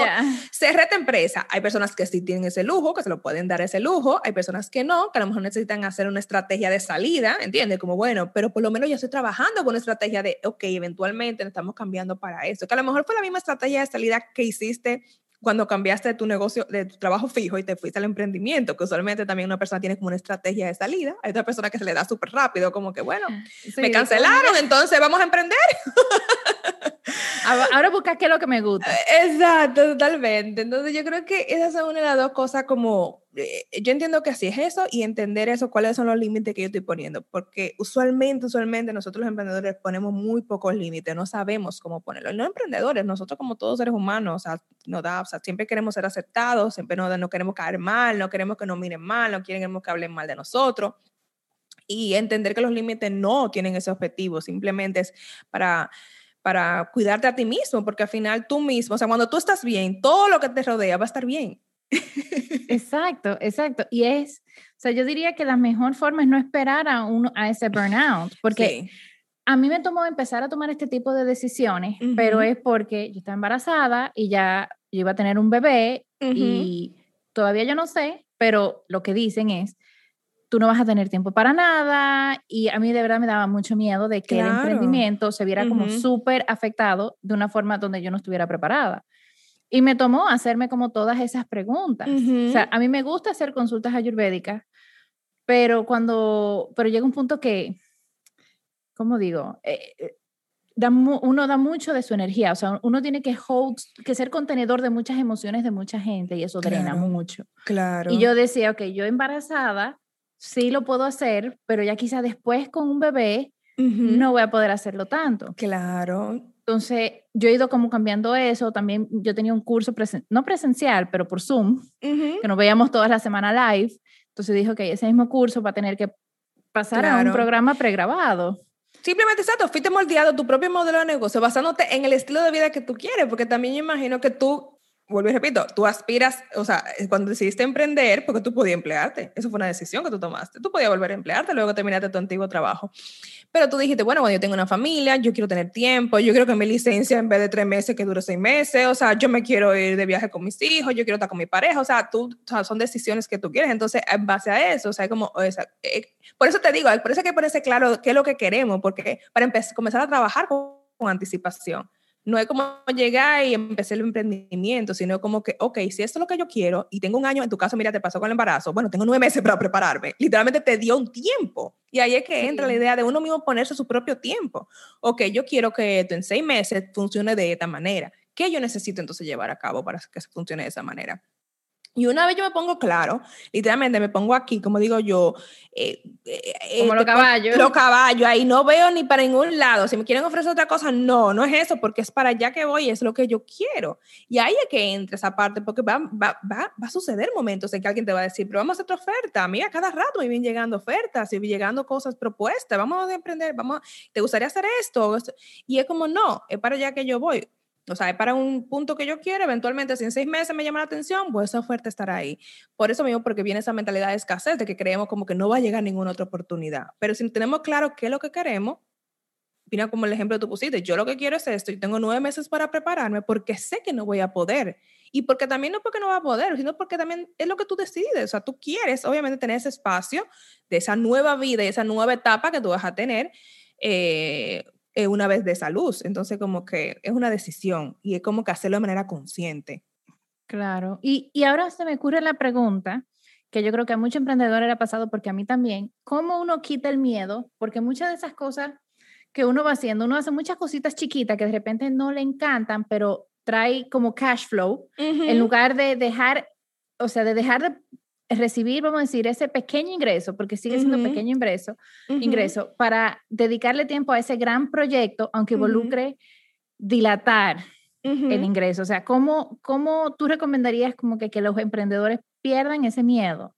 cerré tu empresa. Hay personas que sí tienen ese lujo, que se lo pueden dar ese lujo, hay personas que no, que a lo mejor necesitan hacer una estrategia de salida, ¿entiendes? Como, bueno, pero por lo menos yo estoy trabajando con una estrategia de, ok, eventualmente estamos cambiando para eso, que a lo mejor fue la misma estrategia de salida que hiciste cuando cambiaste de tu negocio, de tu trabajo fijo y te fuiste al emprendimiento, que usualmente también una persona tiene como una estrategia de salida, hay otra persona que se le da súper rápido, como que, bueno, ah, me cancelaron, entonces vamos a emprender. Ahora busca qué es lo que me gusta. Exacto, totalmente. Entonces yo creo que esas son una de las dos cosas como, yo entiendo que así es eso y entender eso, cuáles son los límites que yo estoy poniendo, porque usualmente, usualmente nosotros los emprendedores ponemos muy pocos límites, no sabemos cómo ponerlo. no emprendedores, nosotros como todos seres humanos, o sea, no da, o sea, siempre queremos ser aceptados, siempre no, no queremos caer mal, no queremos que nos miren mal, no queremos que hablen mal de nosotros. y entender que los límites no tienen ese objetivo, simplemente es para para cuidarte a ti mismo, porque al final tú mismo, o sea, cuando tú estás bien, todo lo que te rodea va a estar bien. Exacto, exacto. Y es, o sea, yo diría que la mejor forma es no esperar a, uno, a ese burnout, porque a mí me tomó empezar a tomar este tipo de decisiones, pero es porque yo estaba embarazada y ya yo iba a tener un bebé y todavía yo no sé, pero lo que dicen es, tú no vas a tener tiempo para nada y a mí de verdad me daba mucho miedo de que el emprendimiento se viera como súper afectado de una forma donde yo no estuviera preparada. Y me tomó hacerme como todas esas preguntas. O sea, a mí me gusta hacer consultas ayurvédicas, pero cuando, pero llega un punto que, ¿cómo digo? Eh, eh, da uno da mucho de su energía, o sea, uno tiene que hold, que ser contenedor de muchas emociones de mucha gente y eso drena mucho. Claro. Y yo decía, ok, yo embarazada, sí lo puedo hacer, pero ya quizá después con un bebé no voy a poder hacerlo tanto. Claro. Entonces, yo he ido como cambiando eso. También yo tenía un curso, no presencial, pero por Zoom, que nos veíamos todas la semana live. Entonces dijo que ese mismo curso va a tener que pasar a un programa pregrabado. Simplemente, exacto, fuiste moldeado tu propio modelo de negocio basándote en el estilo de vida que tú quieres, porque también yo imagino que tú vuelvo y repito, tú aspiras, o sea, eh, cuando decidiste emprender, porque tú podías emplearte, eso fue una decisión que tú tomaste, tú podías volver a emplearte luego terminaste tu antiguo trabajo, pero tú dijiste, bueno, cuando yo tengo una familia, yo quiero tener tiempo, yo quiero que mi licencia en vez de tres meses, que dure seis meses, o sea, yo me quiero ir de viaje con mis hijos, yo quiero estar con mi pareja, o sea, tú, o sea, son decisiones que tú quieres, entonces, en base a eso, o sea, como, o sea, eh, por eso te digo, por eso hay que ponerse claro qué es lo que queremos, porque para empezar, comenzar a trabajar con, con anticipación no es como llegar y empecé el emprendimiento, sino como que, ok, si esto es lo que yo quiero y tengo un año, en tu caso, mira, te pasó con el embarazo, bueno, tengo nueve meses para prepararme. Literalmente te dio un tiempo. Y ahí es que entra la idea de uno mismo ponerse su propio tiempo. Ok, yo quiero que esto en seis meses funcione de esta manera. ¿Qué yo necesito entonces llevar a cabo para que se funcione de esa manera? Y una vez yo me pongo claro, literalmente me pongo aquí, como digo yo, eh, eh, como los caballos. Los caballos, ahí no veo ni para ningún lado. Si me quieren ofrecer otra cosa, no, no es eso, porque es para allá que voy, es lo que yo quiero. Y ahí es que entra esa parte, porque va, va, va, va a suceder momentos en que alguien te va a decir, pero vamos a hacer otra oferta. Mira, cada rato me vienen llegando ofertas, y llegando cosas propuestas, vamos a emprender, vamos, ¿te gustaría hacer esto? Y es como, no, es para allá que yo voy. O sea, para un punto que yo quiero, eventualmente si en seis meses me llama la atención, pues esa oferta estará ahí. Por eso mismo, porque viene esa mentalidad de escasez, de que creemos como que no va a llegar ninguna otra oportunidad. Pero si tenemos claro qué es lo que queremos, mira como el ejemplo que tú pusiste, yo lo que quiero es esto y tengo nueve meses para prepararme porque sé que no voy a poder. Y porque también no porque no va a poder, sino porque también es lo que tú decides. O sea, tú quieres obviamente tener ese espacio de esa nueva vida y esa nueva etapa que tú vas a tener. Eh, eh, una vez de esa luz. Entonces, como que es una decisión y es como que hacerlo de manera consciente. Claro. Y, y ahora se me ocurre la pregunta, que yo creo que a muchos emprendedores le ha pasado, porque a mí también, ¿cómo uno quita el miedo? Porque muchas de esas cosas que uno va haciendo, uno hace muchas cositas chiquitas que de repente no le encantan, pero trae como cash flow, en lugar de dejar, o sea, de dejar de recibir, vamos a decir, ese pequeño ingreso, porque sigue siendo pequeño ingreso, ingreso, para dedicarle tiempo a ese gran proyecto, aunque involucre dilatar el ingreso. O sea, ¿cómo, ¿cómo tú recomendarías como que, que los emprendedores pierdan ese miedo?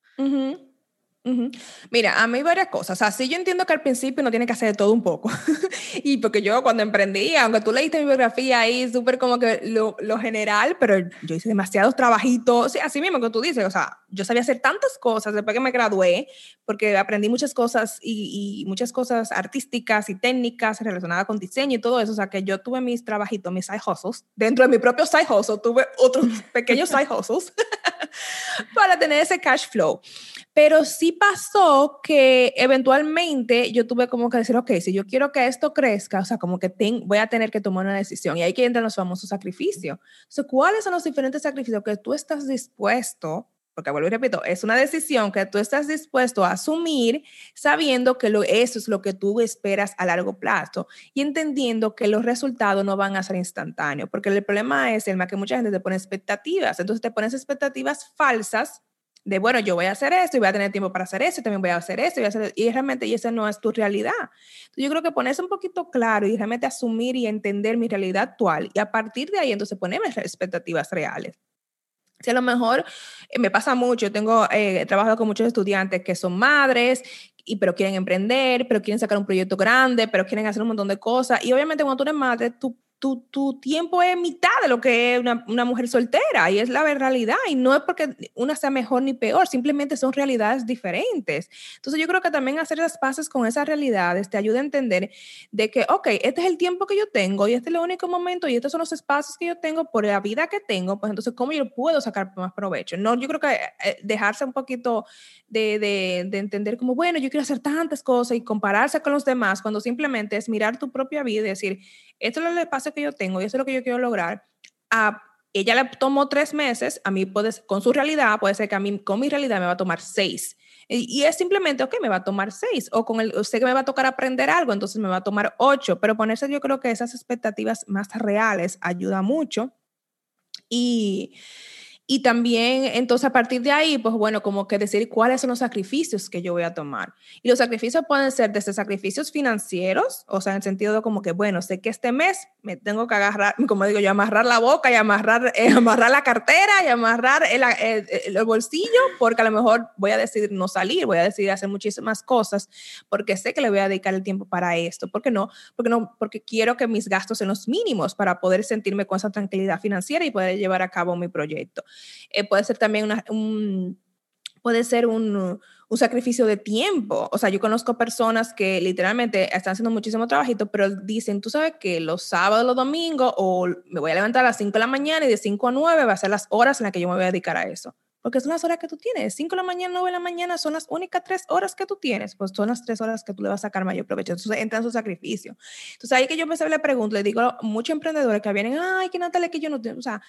Mira, a mí varias cosas. O sea, yo entiendo que al principio no tiene que hacer de todo un poco. y porque yo cuando emprendí, aunque tú leíste mi biografía ahí, súper como que lo, lo, general, pero yo hice demasiados trabajitos. Sí, así mismo que tú dices, o sea, yo sabía hacer tantas cosas después que me gradué, porque aprendí muchas cosas y, y muchas cosas artísticas y técnicas relacionadas con diseño y todo eso. O sea, que yo tuve mis trabajitos, mis side hustles. Dentro de mi propio side hustle, tuve otros pequeños side hustles para tener ese cash flow. Pero sí pasó que eventualmente yo tuve como que decir, ok, si yo quiero que esto crezca, o sea, como que voy a tener que tomar una decisión. Y ahí que entran los famosos sacrificios. sea, ¿cuáles son los diferentes sacrificios que tú estás dispuesto porque vuelvo y repito, es una decisión que tú estás dispuesto a asumir sabiendo que lo, eso es lo que tú esperas a largo plazo y entendiendo que los resultados no van a ser instantáneos, porque el problema es el que mucha gente te pone expectativas, entonces te pones expectativas falsas de, bueno, yo voy a hacer esto y voy a tener tiempo para hacer eso y también voy a hacer esto y, voy a hacer, y realmente y esa no es tu realidad. Entonces yo creo que ponerse un poquito claro y realmente asumir y entender mi realidad actual y a partir de ahí entonces ponerme expectativas reales. Si a lo mejor eh, me pasa mucho, tengo, eh, he trabajado con muchos estudiantes que son madres, y pero quieren emprender, pero quieren sacar un proyecto grande, pero quieren hacer un montón de cosas. Y obviamente cuando tú eres madre, tú tu, tu, tiempo es mitad de lo que es una, una, mujer soltera y es la realidad y no es porque una sea mejor ni peor, simplemente son realidades diferentes. Entonces yo creo que también hacer las paces con esas realidades te ayuda a entender de que, ok, este es el tiempo que yo tengo y este es el único momento y estos son los espacios que yo tengo por la vida que tengo, pues entonces cómo yo puedo sacar más provecho. No, yo creo que eh, dejarse un poquito de, de, de entender como, bueno, yo quiero hacer tantas cosas y compararse con los demás cuando simplemente es mirar tu propia vida y decir, esto es el que yo tengo y eso es lo que yo quiero lograr. A ella le tomó tres meses, a mí puede, con su realidad, puede ser que a mí con mi realidad me va a tomar seis. Y, es simplemente, ok, me va a tomar seis, o con el, sé que me va a tocar aprender algo, entonces me va a tomar ocho, pero ponerse yo creo que esas expectativas más reales ayuda mucho. Y, y también, entonces, a partir de ahí, pues bueno, como que decir cuáles son los sacrificios que yo voy a tomar. Y los sacrificios pueden ser desde sacrificios financieros, o sea, en el sentido de como que, bueno, sé que este mes me tengo que agarrar, como digo yo, amarrar la boca y amarrar, eh, amarrar la cartera y amarrar el, el, bolsillo, porque a lo mejor voy a decidir no salir, voy a decidir hacer muchísimas cosas, porque sé que le voy a dedicar el tiempo para esto. ¿Por qué no? Porque, no, porque quiero que mis gastos sean los mínimos para poder sentirme con esa tranquilidad financiera y poder llevar a cabo mi proyecto. Eh, puede ser también un, puede ser un, un, sacrificio de tiempo. O sea, yo conozco personas que literalmente están haciendo muchísimo trabajito, pero dicen, tú sabes que los sábados, los domingos, o me voy a levantar a las 5 de la mañana y de 5 a 9 va a ser las horas en las que yo me voy a dedicar a eso porque son las horas que tú tienes. 5 de la mañana, 9 de la mañana son las únicas tres horas que tú tienes, pues son las tres horas que tú le vas a sacar mayor provecho. Entonces entra en su sacrificio. Entonces ahí que yo empecé le pregunto, le digo a muchos emprendedores que vienen, ay, que Natalia, que yo no tengo, o sea,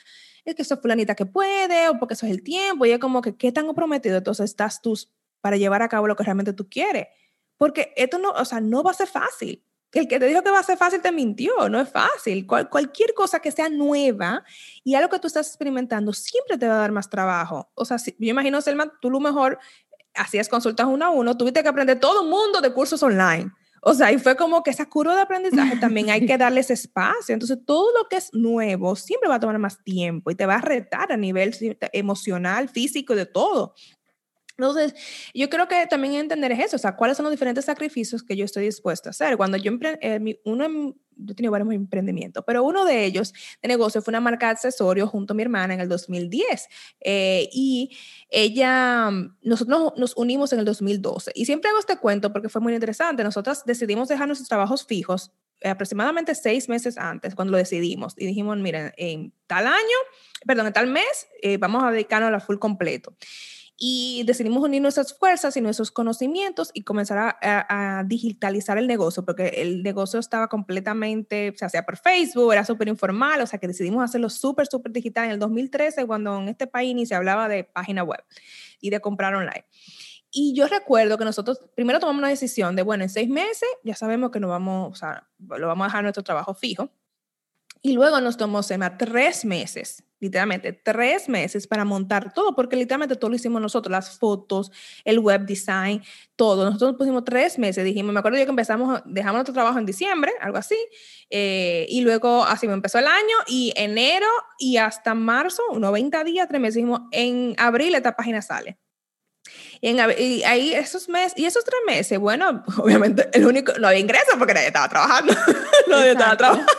es que soy fulanita que puede, o porque eso es el tiempo, y es como que, ¿qué tan comprometido entonces estás tú para llevar a cabo lo que realmente tú quieres? Porque esto no, o sea, no va a ser fácil el que te dijo que va a ser fácil te mintió, no es fácil. cualquier cosa que sea nueva y algo que tú estás experimentando siempre te va a dar más trabajo. O sea, yo imagino, Selma, tú lo mejor hacías consultas uno a uno, tuviste que aprender todo el mundo de cursos online. O sea, y fue como que esa curva de aprendizaje también hay que darles espacio. Entonces, todo lo que es nuevo siempre va a tomar más tiempo y te va a retar a nivel emocional, físico, de todo. Entonces, yo creo que también entender es eso, o sea, cuáles son los diferentes sacrificios que yo estoy dispuesto a hacer. Cuando yo, eh, uno, yo he tenido varios emprendimientos, pero uno de ellos de negocio fue una marca de accesorios junto a mi hermana en el 2010. Eh, y ella, nosotros nos unimos en el 2012. Y siempre hago este cuento porque fue muy interesante. Nosotros decidimos dejar nuestros trabajos fijos aproximadamente seis meses antes, cuando lo decidimos. Y dijimos, miren, en tal año, perdón, en tal mes, eh, vamos a dedicarnos a la full completo y decidimos unir nuestras fuerzas y nuestros conocimientos y comenzar a, digitalizar el negocio, porque el negocio estaba completamente, se hacía por Facebook, era súper informal, o sea que decidimos hacerlo súper, súper digital en el 2013, cuando en este país ni se hablaba de página web y de comprar online. Y yo recuerdo que nosotros primero tomamos una decisión de, bueno, en seis meses ya sabemos que no vamos, o sea, lo vamos a dejar nuestro trabajo fijo. Y luego nos tomó, SEMA, tres meses literalmente tres meses para montar todo, porque literalmente todo lo hicimos nosotros, las fotos, el web design, todo. Nosotros pusimos tres meses, dijimos, me acuerdo yo que empezamos, dejamos nuestro trabajo en diciembre, algo así, eh, y luego así me empezó el año y enero y hasta marzo, 90 días, tres meses, dijimos, en abril esta página sale. Y, en, y, ahí esos meses, y esos tres meses, bueno, obviamente el único, no había ingresos porque nadie estaba trabajando, nadie estaba trabajando,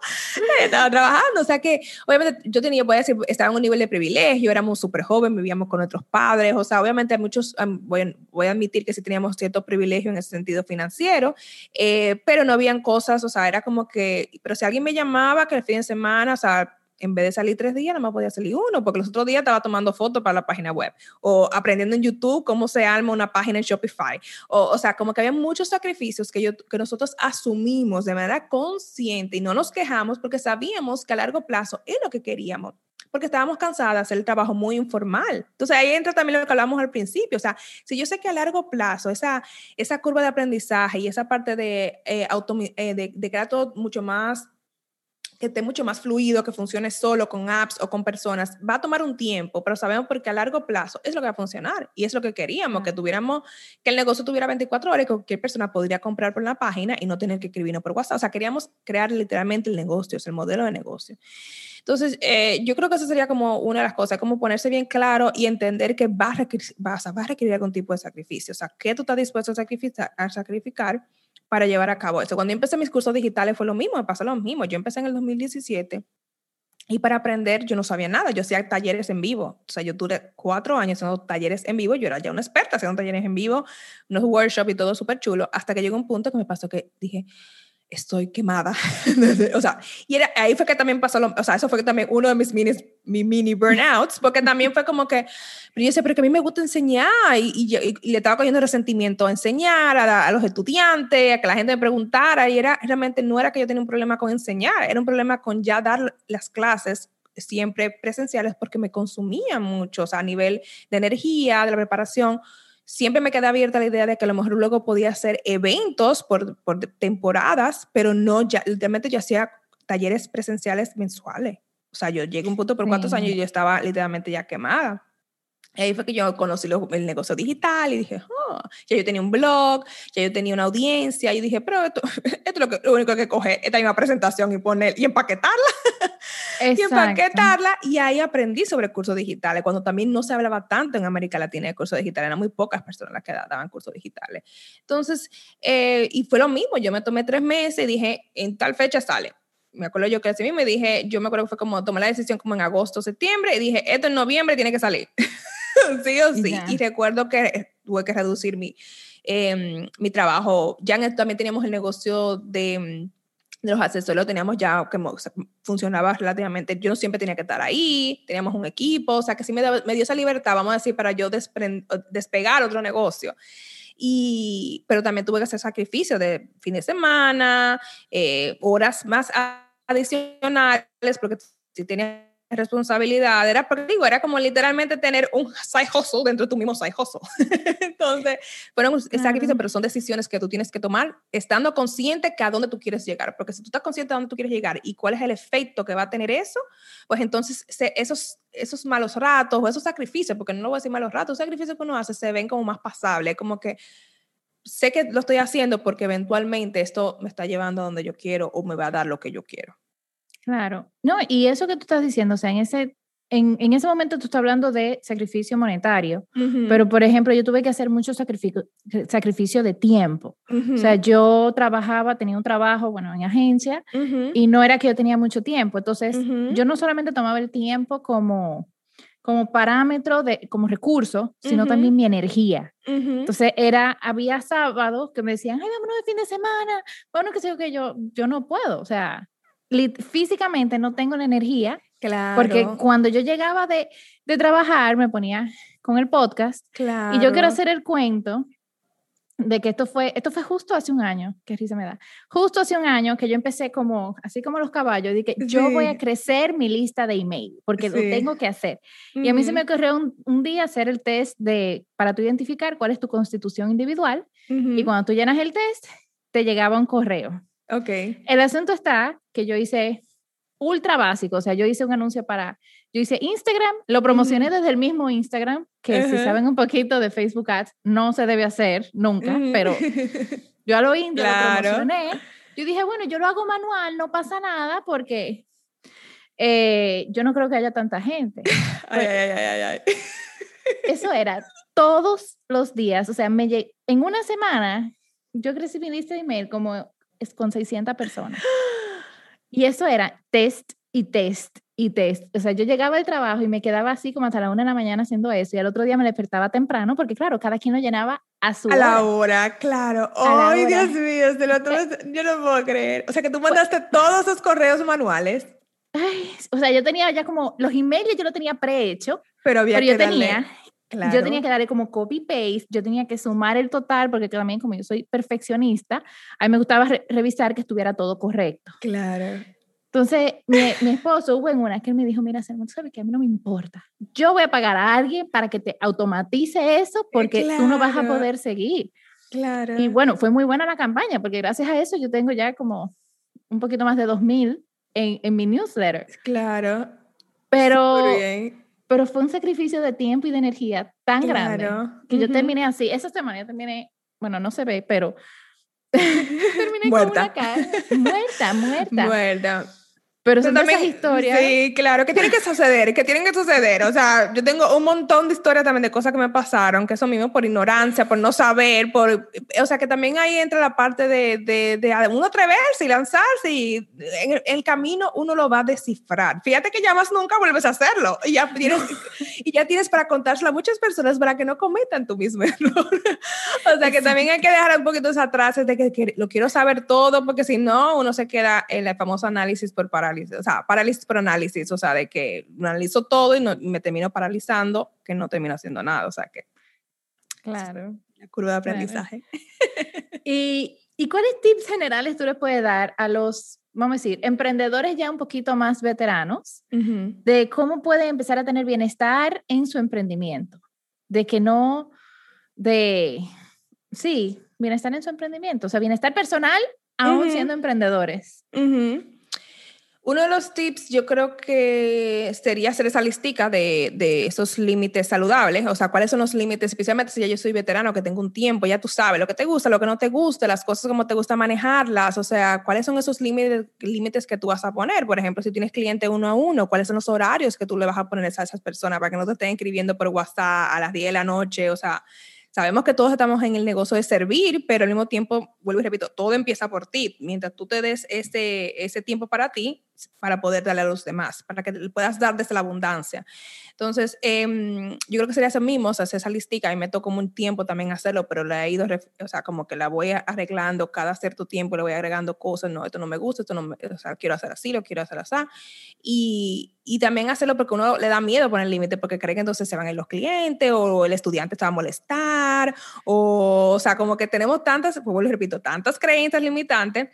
estaba trabajando, o sea que obviamente yo tenía, voy a decir, estaba en un nivel de privilegio, éramos súper jóvenes, vivíamos con nuestros padres, o sea, obviamente muchos, voy, voy a admitir que sí teníamos cierto privilegio en ese sentido financiero, eh, pero no habían cosas, o sea, era como que, pero si alguien me llamaba que el fin de semana, o sea, en vez de salir tres días, nada más podía salir uno, porque los otros días estaba tomando fotos para la página web, o aprendiendo en YouTube cómo se arma una página en Shopify. O, o sea, como que había muchos sacrificios que, yo, que nosotros asumimos de manera consciente y no nos quejamos porque sabíamos que a largo plazo es lo que queríamos porque estábamos cansadas de hacer el trabajo muy informal. Entonces ahí entra también lo que hablamos al principio, o sea, si yo sé que a largo plazo esa, esa curva de aprendizaje y esa parte de, eh, auto, eh, de, de crear todo mucho más que esté mucho más fluido, que funcione solo con apps o con personas, va a tomar un tiempo, pero sabemos porque a largo plazo es lo que va a funcionar y es lo que queríamos, que tuviéramos, que el negocio tuviera 24 horas y que cualquier persona podría comprar por la página y no tener que escribirnos por WhatsApp. O sea, queríamos crear literalmente el negocio, es el modelo de negocio. Entonces, eh, yo creo que eso sería como una de las cosas, como ponerse bien claro y entender que va a requerir, vas a, va a requerir algún tipo de sacrificio. O sea, ¿qué tú estás dispuesto a sacrificar, a sacrificar para llevar a cabo eso. Cuando yo empecé mis cursos digitales fue lo mismo, me pasó lo mismo. Yo empecé en el 2017 y para aprender yo no sabía nada, yo hacía talleres en vivo. O sea, yo tuve cuatro años haciendo talleres en vivo, yo era ya una experta haciendo talleres en vivo, unos workshops y todo súper chulo, hasta que llegó un punto que me pasó que dije, estoy quemada. o sea, y era, ahí fue que también pasó, lo, o sea, eso fue también uno de mis mini, mi mini burnouts, porque también fue como que, pero yo decía, pero que a mí me gusta enseñar y, y, le estaba cogiendo resentimiento a enseñar a, a, los estudiantes, a que la gente me preguntara, y era realmente no era que yo tenía un problema con enseñar, era un problema con ya dar las clases siempre presenciales porque me consumía mucho, o sea, a nivel de energía, de la preparación siempre me quedé abierta la idea de que a lo mejor luego podía hacer eventos por, por temporadas, pero no, ya, literalmente yo hacía talleres presenciales mensuales. O sea, yo llegué a un punto por cuántos años y yo estaba literalmente ya quemada. Y ahí fue que yo conocí el negocio digital y dije, oh, ya yo tenía un blog, ya yo tenía una audiencia y dije, pero esto, esto es lo, que, lo único que coge esta misma presentación y poner y empaquetarla. y empaquetarla. Y ahí aprendí sobre cursos digitales, cuando también no se hablaba tanto en América Latina de cursos digitales, eran muy pocas personas las que daban cursos digitales. Entonces, eh, y fue lo mismo, yo me tomé tres meses y dije, en tal fecha sale me acuerdo yo que así mismo me dije, yo me acuerdo que fue como tomé la decisión como en agosto, septiembre y dije, esto en noviembre tiene que salir. sí o sí. Y recuerdo que tuve que reducir mi, em, mi trabajo. Ya también teníamos el negocio de, em, de los accesorios, teníamos ya que funcionaba relativamente. Yo no siempre tenía que estar ahí, teníamos un equipo, o sea que sí me, me dio esa libertad, vamos a decir, para yo despegar otro negocio. Y, pero también tuve que hacer sacrificios de fin de semana, eh, horas más adicionales, porque si tenía responsabilidad, era, digo, era como literalmente tener un side hustle dentro de tu mismo side hustle. Entonces, fueron sacrificios, pero son decisiones que tú tienes que tomar estando consciente que a dónde tú quieres llegar, porque si tú estás consciente de dónde tú quieres llegar y cuál es el efecto que va a tener eso, pues entonces esos, esos malos ratos o esos sacrificios, porque no lo voy a decir malos ratos, sacrificios que uno hace se ven como más pasables, como que sé que lo estoy haciendo porque eventualmente esto me está llevando a donde yo quiero o me va a dar lo que yo quiero. Claro, no, y eso que tú estás diciendo, o sea, en ese, en, en ese momento tú estás hablando de sacrificio monetario, pero por ejemplo, yo tuve que hacer mucho sacrificio, sacrificio de tiempo. O sea, yo trabajaba, tenía un trabajo, bueno, en agencia, y no era que yo tenía mucho tiempo. Entonces, yo no solamente tomaba el tiempo como, como parámetro, de, como recurso, sino también mi energía. Entonces, era, había sábados que me decían, ay, vámonos de fin de semana, bueno, que sé yo, que yo, yo no puedo, o sea, físicamente no tengo la energía. Claro. Porque cuando yo llegaba de, de trabajar, me ponía con el podcast. Claro. Y yo quiero hacer el cuento de que esto fue, esto fue justo hace un año, qué risa me da, justo hace un año que yo empecé como, así como los caballos, dije, yo voy a crecer mi lista de email, porque lo tengo que hacer. Y a mí se me ocurrió un, un, día hacer el test de, para tú identificar cuál es tu constitución individual, y cuando tú llenas el test, te llegaba un correo. Ok. El asunto está que yo hice ultra básico, o sea, yo hice un anuncio para, yo hice Instagram, lo promocioné desde el mismo Instagram, que si saben un poquito de Facebook Ads, no se debe hacer nunca, pero yo a lo indie lo promocioné. Yo dije, bueno, yo lo hago manual, no pasa nada porque eh, yo no creo que haya tanta gente. ay, ay, ay, ay, Eso era todos los días, o sea, me en una semana yo crecí mi lista de email como es con 600 personas. Y eso era test y test y test. O sea, yo llegaba al trabajo y me quedaba así como hasta la una de la mañana haciendo eso. Y al otro día me despertaba temprano porque, claro, cada quien lo llenaba a su a la hora, claro. ¡Ay, Dios mío! Se lo eh, yo no puedo creer. O sea, que tú pues mandaste todos esos correos manuales. Ay, o sea, yo tenía ya como los emails, yo lo tenía prehecho. Pero había pero que yo tenía yo tenía que darle como copy-paste, yo tenía que sumar el total, porque también como yo soy perfeccionista, a mí me gustaba revisar que estuviera todo correcto. Claro. Entonces, mi, mi esposo hubo en una que él me dijo, mira, Selma, tú sabes que a mí no me importa. Yo voy a pagar a alguien para que te automatice eso, porque tú no vas a poder seguir. Claro. Y bueno, fue muy buena la campaña, porque gracias a eso yo tengo ya como un poquito más de 2.000 en, en mi newsletter. Claro. Pero, pero fue un sacrificio de tiempo y de energía tan grande que yo terminé así. Esa semana yo terminé, bueno, no se ve, pero terminé muerta. con una cara muerta, muerta. Muerta. Pero son también historias. Sí, claro, que tienen que suceder, que tienen que suceder. O sea, yo tengo un montón de historias también de cosas que me pasaron, que eso mismo por ignorancia, por no saber, por, o sea, que también ahí entra la parte de, de, de uno atreverse y lanzarse y en el, camino uno lo va a descifrar. Fíjate que ya más nunca vuelves a hacerlo y ya tienes, y ya tienes para contárselo a muchas personas para que no cometan tu mismo error. o sea, que también hay que dejar un poquito atrás de que, que lo quiero saber todo, porque si no, uno se queda en el famoso análisis por parar o sea, parálisis por análisis, o sea, de que analizo todo y, no, me termino paralizando, que no termino haciendo nada, o sea que... Claro. La curva de aprendizaje. ¿Y, ¿Y cuáles tips generales tú le puedes dar a los, vamos a decir, emprendedores ya un poquito más veteranos de cómo pueden empezar a tener bienestar en su emprendimiento? De que no, de, sí, bienestar en su emprendimiento, o sea, bienestar personal aún siendo emprendedores. Uno de los tips yo creo que sería hacer esa listica de, de, esos límites saludables, o sea, cuáles son los límites, especialmente si ya yo soy veterano, que tengo un tiempo, ya tú sabes lo que te gusta, lo que no te gusta, las cosas como te gusta manejarlas, o sea, cuáles son esos límites, límites que tú vas a poner, por ejemplo, si tienes cliente uno a uno, cuáles son los horarios que tú le vas a poner a esas personas para que no te estén escribiendo por WhatsApp a las 10 de la noche, o sea, Sabemos que todos estamos en el negocio de servir, pero al mismo tiempo, vuelvo y repito, todo empieza por ti. Mientras tú te des ese, ese tiempo para ti, para poder darle a los demás, para que puedas dar desde la abundancia. Entonces, em, yo creo que sería eso mismo, hacer esa listica y me tocó un tiempo también hacerlo, pero la he ido, o sea, como que la voy arreglando cada cierto tiempo, le voy agregando cosas, no, esto no me gusta, esto no me, o sea, quiero hacer así, lo quiero hacer así. Y, y también hacerlo porque uno le da miedo poner límite, porque cree que entonces se van a ir los clientes o el estudiante te va a molestar, o, o sea, como que tenemos tantas, pues repito, tantas creencias limitantes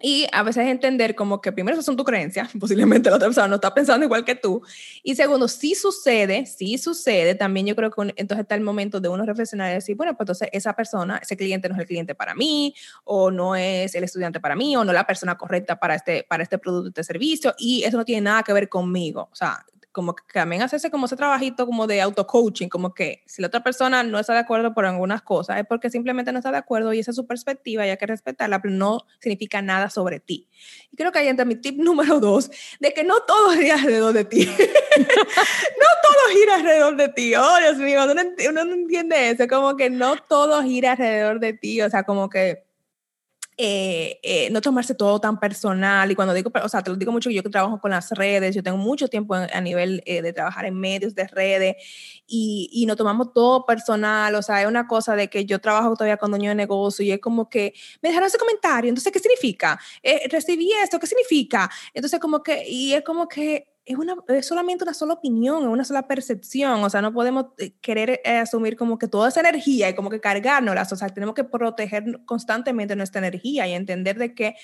y a veces entender como que primero esas son tus creencias, posiblemente la otra persona no está pensando igual que tú. Y segundo, si sucede, si sucede, también yo creo que entonces está el momento de uno reflexionar y decir, bueno, pues entonces esa persona, ese cliente no es el cliente para mí, o no es el estudiante para mí, o no la persona correcta para este, para este producto, este servicio, y eso no tiene nada que ver conmigo. O sea, como que también hacerse como ese trabajito como de auto-coaching, como que si la otra persona no está de acuerdo por algunas cosas, es porque simplemente no está de acuerdo y esa es su perspectiva y hay que respetarla, pero no significa nada sobre ti. Y creo que ahí entra mi tip número dos, de que no todo gira alrededor de ti. no todo gira alrededor de ti. Oh, Dios mío, uno, no entiende eso, como que no todo gira alrededor de ti, o sea, como que eh, eh, no tomarse todo tan personal. Y cuando digo, o sea, te lo digo mucho, yo que trabajo con las redes, yo tengo mucho tiempo a nivel eh, de trabajar en medios de redes y, y no tomamos todo personal. O sea, es una cosa de que yo trabajo todavía con dueño de negocio y es como que me dejaron ese comentario, entonces, ¿qué significa? recibí esto, ¿qué significa? Entonces, como que, y es como que es, una, es solamente una sola opinión, es una sola percepción, o sea, no podemos eh, querer eh, asumir como que toda esa energía y como que cargárnoslas, o sea, tenemos que proteger constantemente nuestra energía y entender de que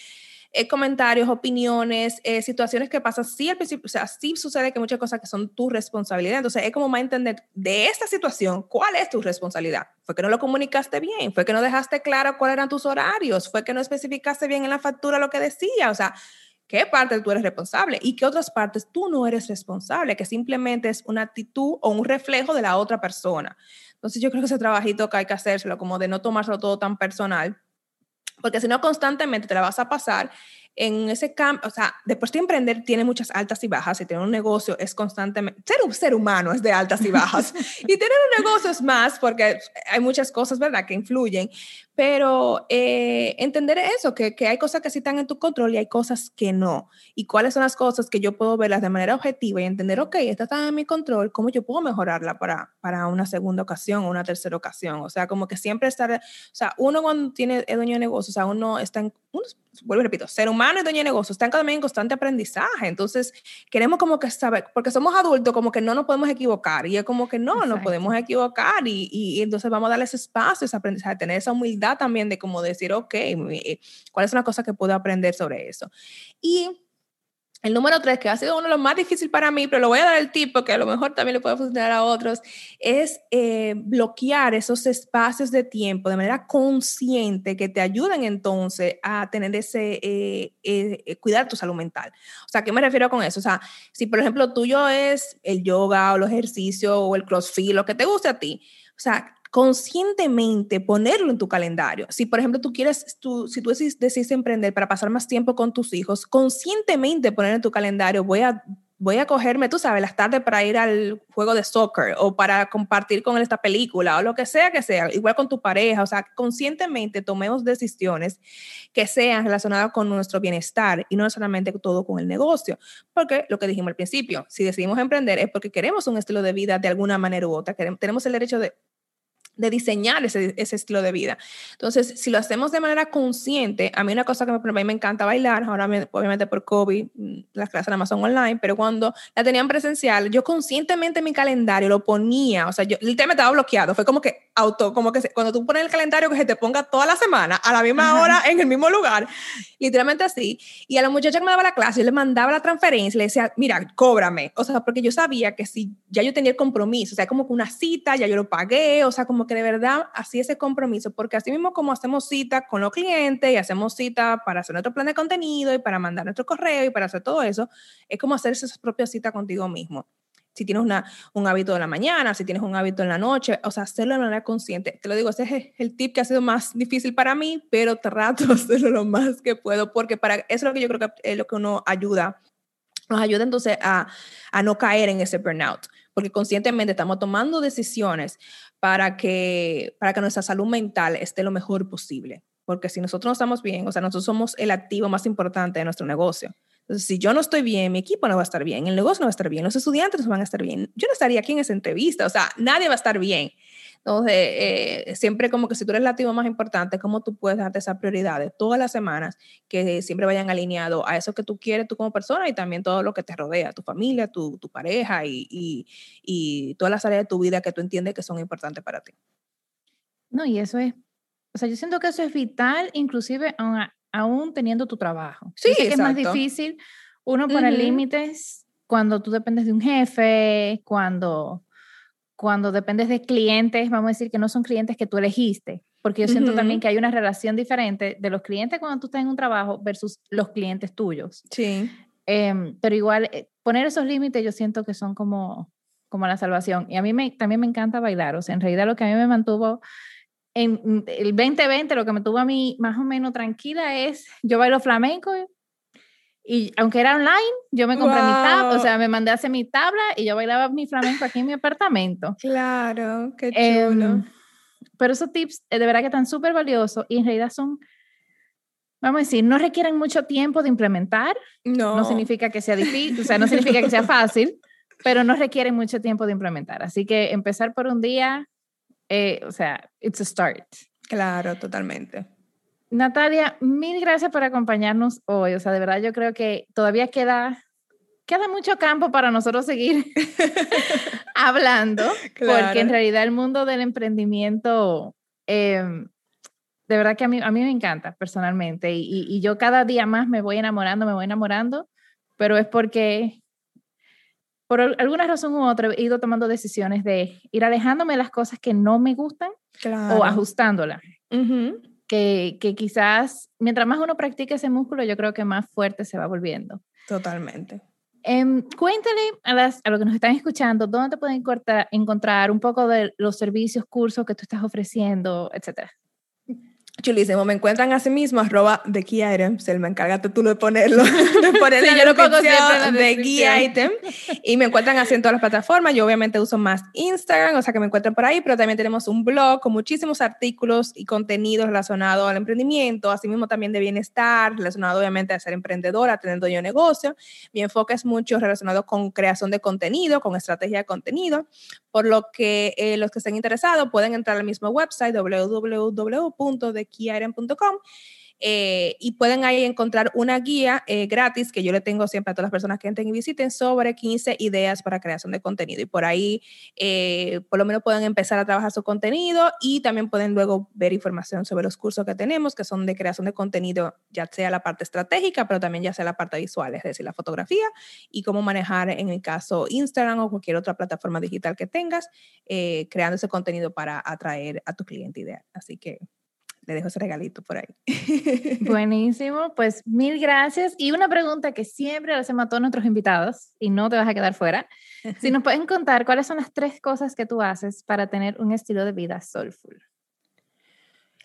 eh, comentarios, opiniones, situaciones que pasan, sí al principio, o sea, sí sucede que muchas cosas que son tu responsabilidad, entonces es como más entender de esta situación, ¿cuál es tu responsabilidad? ¿Fue que no lo comunicaste bien? ¿Fue que no dejaste claro cuáles eran tus horarios? ¿Fue que no especificaste bien en la factura lo que decía? O sea, qué parte tú eres responsable y qué otras partes tú no eres responsable, que simplemente es una actitud o un reflejo de la otra persona. Entonces yo creo que ese trabajito que hay que hacérselo, como de no tomárselo todo tan personal, porque si no constantemente te la vas a pasar en ese campo, o sea, después de emprender tiene muchas altas y bajas y tener un negocio es constantemente, ser un ser humano es de altas y bajas y tener un negocio es más porque hay muchas cosas, ¿verdad?, que influyen, pero eh, entender eso, que, que, hay cosas que sí están en tu control y hay cosas que no. Y cuáles son las cosas que yo puedo verlas de manera objetiva y entender, ok, esta está en mi control, ¿cómo yo puedo mejorarla para, para una segunda ocasión o una tercera ocasión? O sea, como que siempre estar, o sea, uno cuando tiene, es dueño de negocio, o sea, uno está en, uno, vuelvo y repito, ser humano y dueño de negocio, están también en constante aprendizaje. Entonces, queremos como que saber, porque somos adultos, como que no nos podemos equivocar. Y es como que no, no podemos equivocar. Y, y, entonces vamos a darle ese espacio, ese aprendizaje, tener esa humildad también de como decir, ok, eh, ¿cuál es una cosa que puedo aprender sobre eso? Y El número tres, que ha sido uno de los más difíciles para mí, pero lo voy a dar el tip porque a lo mejor también le puede funcionar a otros, es eh, bloquear esos espacios de tiempo de manera consciente que te ayuden entonces a tener ese, eh, eh, cuidar tu salud mental. O sea, ¿qué me refiero con eso? O sea, si por ejemplo tuyo es el yoga o los ejercicios o el crossfit, lo que te guste a ti, o sea, conscientemente ponerlo en tu calendario. Si, por ejemplo, tú quieres, tú, si tú decides emprender para pasar más tiempo con tus hijos, conscientemente poner en tu calendario, voy a, voy a cogerme, tú sabes, las tardes para ir al juego de soccer o para compartir con él esta película o lo que sea que sea, igual con tu pareja, o sea, conscientemente tomemos decisiones que sean relacionadas con nuestro bienestar y no solamente todo con el negocio, porque lo que dijimos al principio, si decidimos emprender es porque queremos un estilo de vida de alguna manera u otra, tenemos el derecho de de diseñar ese, ese, estilo de vida. Entonces, si lo hacemos de manera consciente, a mí una cosa que me, me encanta bailar, ahora obviamente por COVID, mm, las clases nada más son online, pero cuando la tenían presencial, yo conscientemente en mi calendario lo ponía, o sea, yo, el tema estaba bloqueado, fue como que auto, como que cuando tú pones el calendario que se te ponga toda la semana, a la misma hora, en el mismo lugar, literalmente así, y a la muchacha que me daba la clase, yo le mandaba la transferencia, le decía, mira, cóbrame, o sea, porque yo sabía que si ya yo tenía el compromiso, o sea, como que una cita, ya yo lo pagué, o sea, como que de verdad así ese compromiso, porque así mismo como hacemos cita con los clientes y hacemos cita para hacer nuestro plan de contenido y para mandar nuestro correo y para hacer todo eso, es como hacerse esa propia cita contigo mismo. Si tienes una, un hábito de la mañana, si tienes un hábito en la noche, o sea, hacerlo de manera consciente. Te lo digo, ese es el tip que ha sido más difícil para mí, pero trato de hacerlo lo más que puedo, porque para eso es lo que yo creo que es lo que uno ayuda nos ayuda entonces a, a, no caer en ese burnout, porque conscientemente estamos tomando decisiones para que, para que nuestra salud mental esté lo mejor posible. Porque si nosotros no estamos bien, o sea, nosotros somos el activo más importante de nuestro negocio. Entonces, si yo no estoy bien, mi equipo no va a estar bien, el negocio no va a estar bien, los estudiantes no van a estar bien, yo no estaría aquí en esa entrevista, o sea, nadie va a estar bien. Entonces, eh, siempre como que si tú eres activo más importante, ¿cómo tú puedes darte esas prioridades todas las semanas que siempre vayan alineado a eso que tú quieres tú como persona y también todo lo que te rodea, tu familia, tu, tu pareja y, y, y, todas las áreas de tu vida que tú entiendes que son importantes para ti? No, y eso es, o sea, yo siento que eso es vital, inclusive aún, teniendo tu trabajo. Sí, es más difícil uno poner límites cuando tú dependes de un jefe, cuando cuando dependes de clientes, vamos a decir que no son clientes que tú elegiste, porque yo siento también que hay una relación diferente de los clientes cuando tú estás en un trabajo versus los clientes tuyos. Sí. Em, pero igual, eh, poner esos límites yo siento que son como, como la salvación. Y a mí me, también me encanta bailar, o sea, en realidad lo que a mí me mantuvo en el 2020, lo que me tuvo a mí más o menos tranquila es, yo bailo flamenco y aunque era online, yo me compré mi tabla, o sea, me mandé a hacer mi tabla y yo bailaba mi flamenco aquí en mi apartamento. Claro, qué chulo. Em, pero esos tips eh, de verdad que están súper valiosos y en realidad son, vamos a decir, no requieren mucho tiempo de implementar. No. No significa que sea difícil, o sea, no significa que sea fácil, pero no requieren mucho tiempo de implementar. Así que empezar por un día, eh, o sea, it's a start. Claro, totalmente. Natalia, mil gracias por acompañarnos hoy. O sea, de verdad yo creo que todavía queda, queda mucho campo para nosotros seguir hablando, porque en realidad el mundo del emprendimiento, em, de verdad que a mí, a mí me encanta personalmente y, y, yo cada día más me voy enamorando, me voy enamorando, pero es porque por alguna razón u otra he ido tomando decisiones de ir alejándome de las cosas que no me gustan o ajustándolas que, quizás mientras más uno practique ese músculo, yo creo que más fuerte se va volviendo. Totalmente. Eh, cuéntale a, las, a los que nos están escuchando, ¿dónde te pueden encontrar, encontrar un poco de los servicios, cursos que tú estás ofreciendo, etcétera? Chulísimo, me encuentran así mismo, arroba de Key Item, se me encargaste tú de ponerlo, de poner yo lo pongo siempre de Key Item, y me encuentran así en todas las plataformas, yo obviamente uso más Instagram, o sea que me encuentran por ahí, pero también tenemos un blog con muchísimos artículos y contenidos relacionados al emprendimiento, así mismo también de bienestar, relacionado obviamente a ser emprendedora, teniendo yo negocio, mi enfoque es mucho relacionado con creación de contenido, con estrategia de contenido, por lo que eh, los que estén interesados pueden entrar al mismo website www.dekeyItem.com Eh, y pueden ahí encontrar una guía eh, gratis que yo le tengo siempre a todas las personas que entren y visiten sobre 15 ideas para creación de contenido. Y por ahí, eh, por lo menos pueden empezar a trabajar su contenido y también pueden luego ver información sobre los cursos que tenemos, que son de creación de contenido, ya sea la parte estratégica, pero también ya sea la parte visual, es decir, la fotografía y cómo manejar, en el caso Instagram o cualquier otra plataforma digital que tengas, creando ese contenido para atraer a tu cliente ideal. Así que le dejo ese regalito por ahí. Buenísimo, pues mil gracias. Y una pregunta que siempre le hacemos a todos nuestros invitados y no te vas a quedar fuera. Si nos pueden contar cuáles son las tres cosas que tú haces para tener un estilo de vida soulful.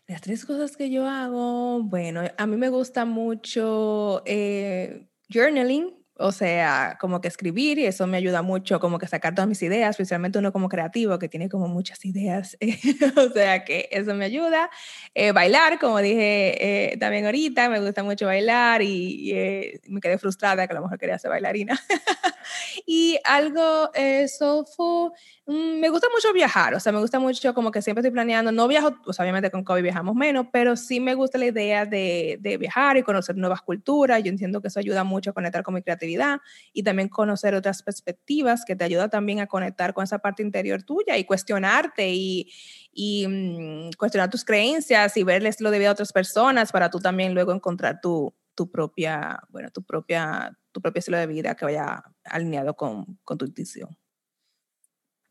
Las tres cosas que yo hago, bueno, a mí me gusta mucho eh, journaling, o sea, como que escribir y eso me ayuda mucho, como que sacar todas mis ideas, especialmente uno como creativo que tiene como muchas ideas, o sea que eso me ayuda. Eh, bailar, como dije eh, también ahorita, me gusta mucho bailar y, eh, me quedé frustrada que a lo mejor quería ser bailarina. y algo soulful, mm, me gusta mucho viajar, o sea, me gusta mucho como que siempre estoy planeando, no viajo, pues obviamente con COVID viajamos menos, pero sí me gusta la idea de, de viajar y conocer nuevas culturas, yo entiendo que eso ayuda mucho a conectar con mi creatividad y también conocer otras perspectivas que te ayuda también a conectar con esa parte interior tuya y cuestionarte y, y mm, cuestionar tus creencias y verles lo de vida a otras personas para tú también luego encontrar tu, tu propia, bueno, tu propia, tu propio estilo de vida que vaya alineado con, con tu intuición.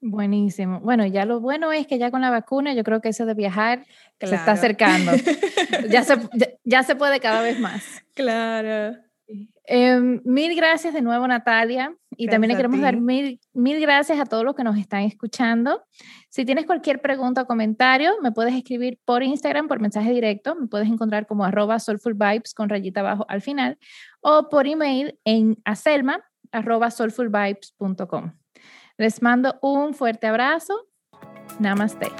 Buenísimo. Bueno, ya lo bueno es que ya con la vacuna yo creo que eso de viajar se está acercando. ya, se, ya se puede cada vez más. Claro. Em, mil gracias de nuevo, Natalia. Y también le queremos dar mil, mil gracias a todos los que nos están escuchando. Si tienes cualquier pregunta o comentario, me puedes escribir por Instagram, por mensaje directo. Me puedes encontrar como arroba soulfulvibes con rayita abajo al final. O por email en aselma arroba soulfulvibes.com. Les mando un fuerte abrazo. Namaste.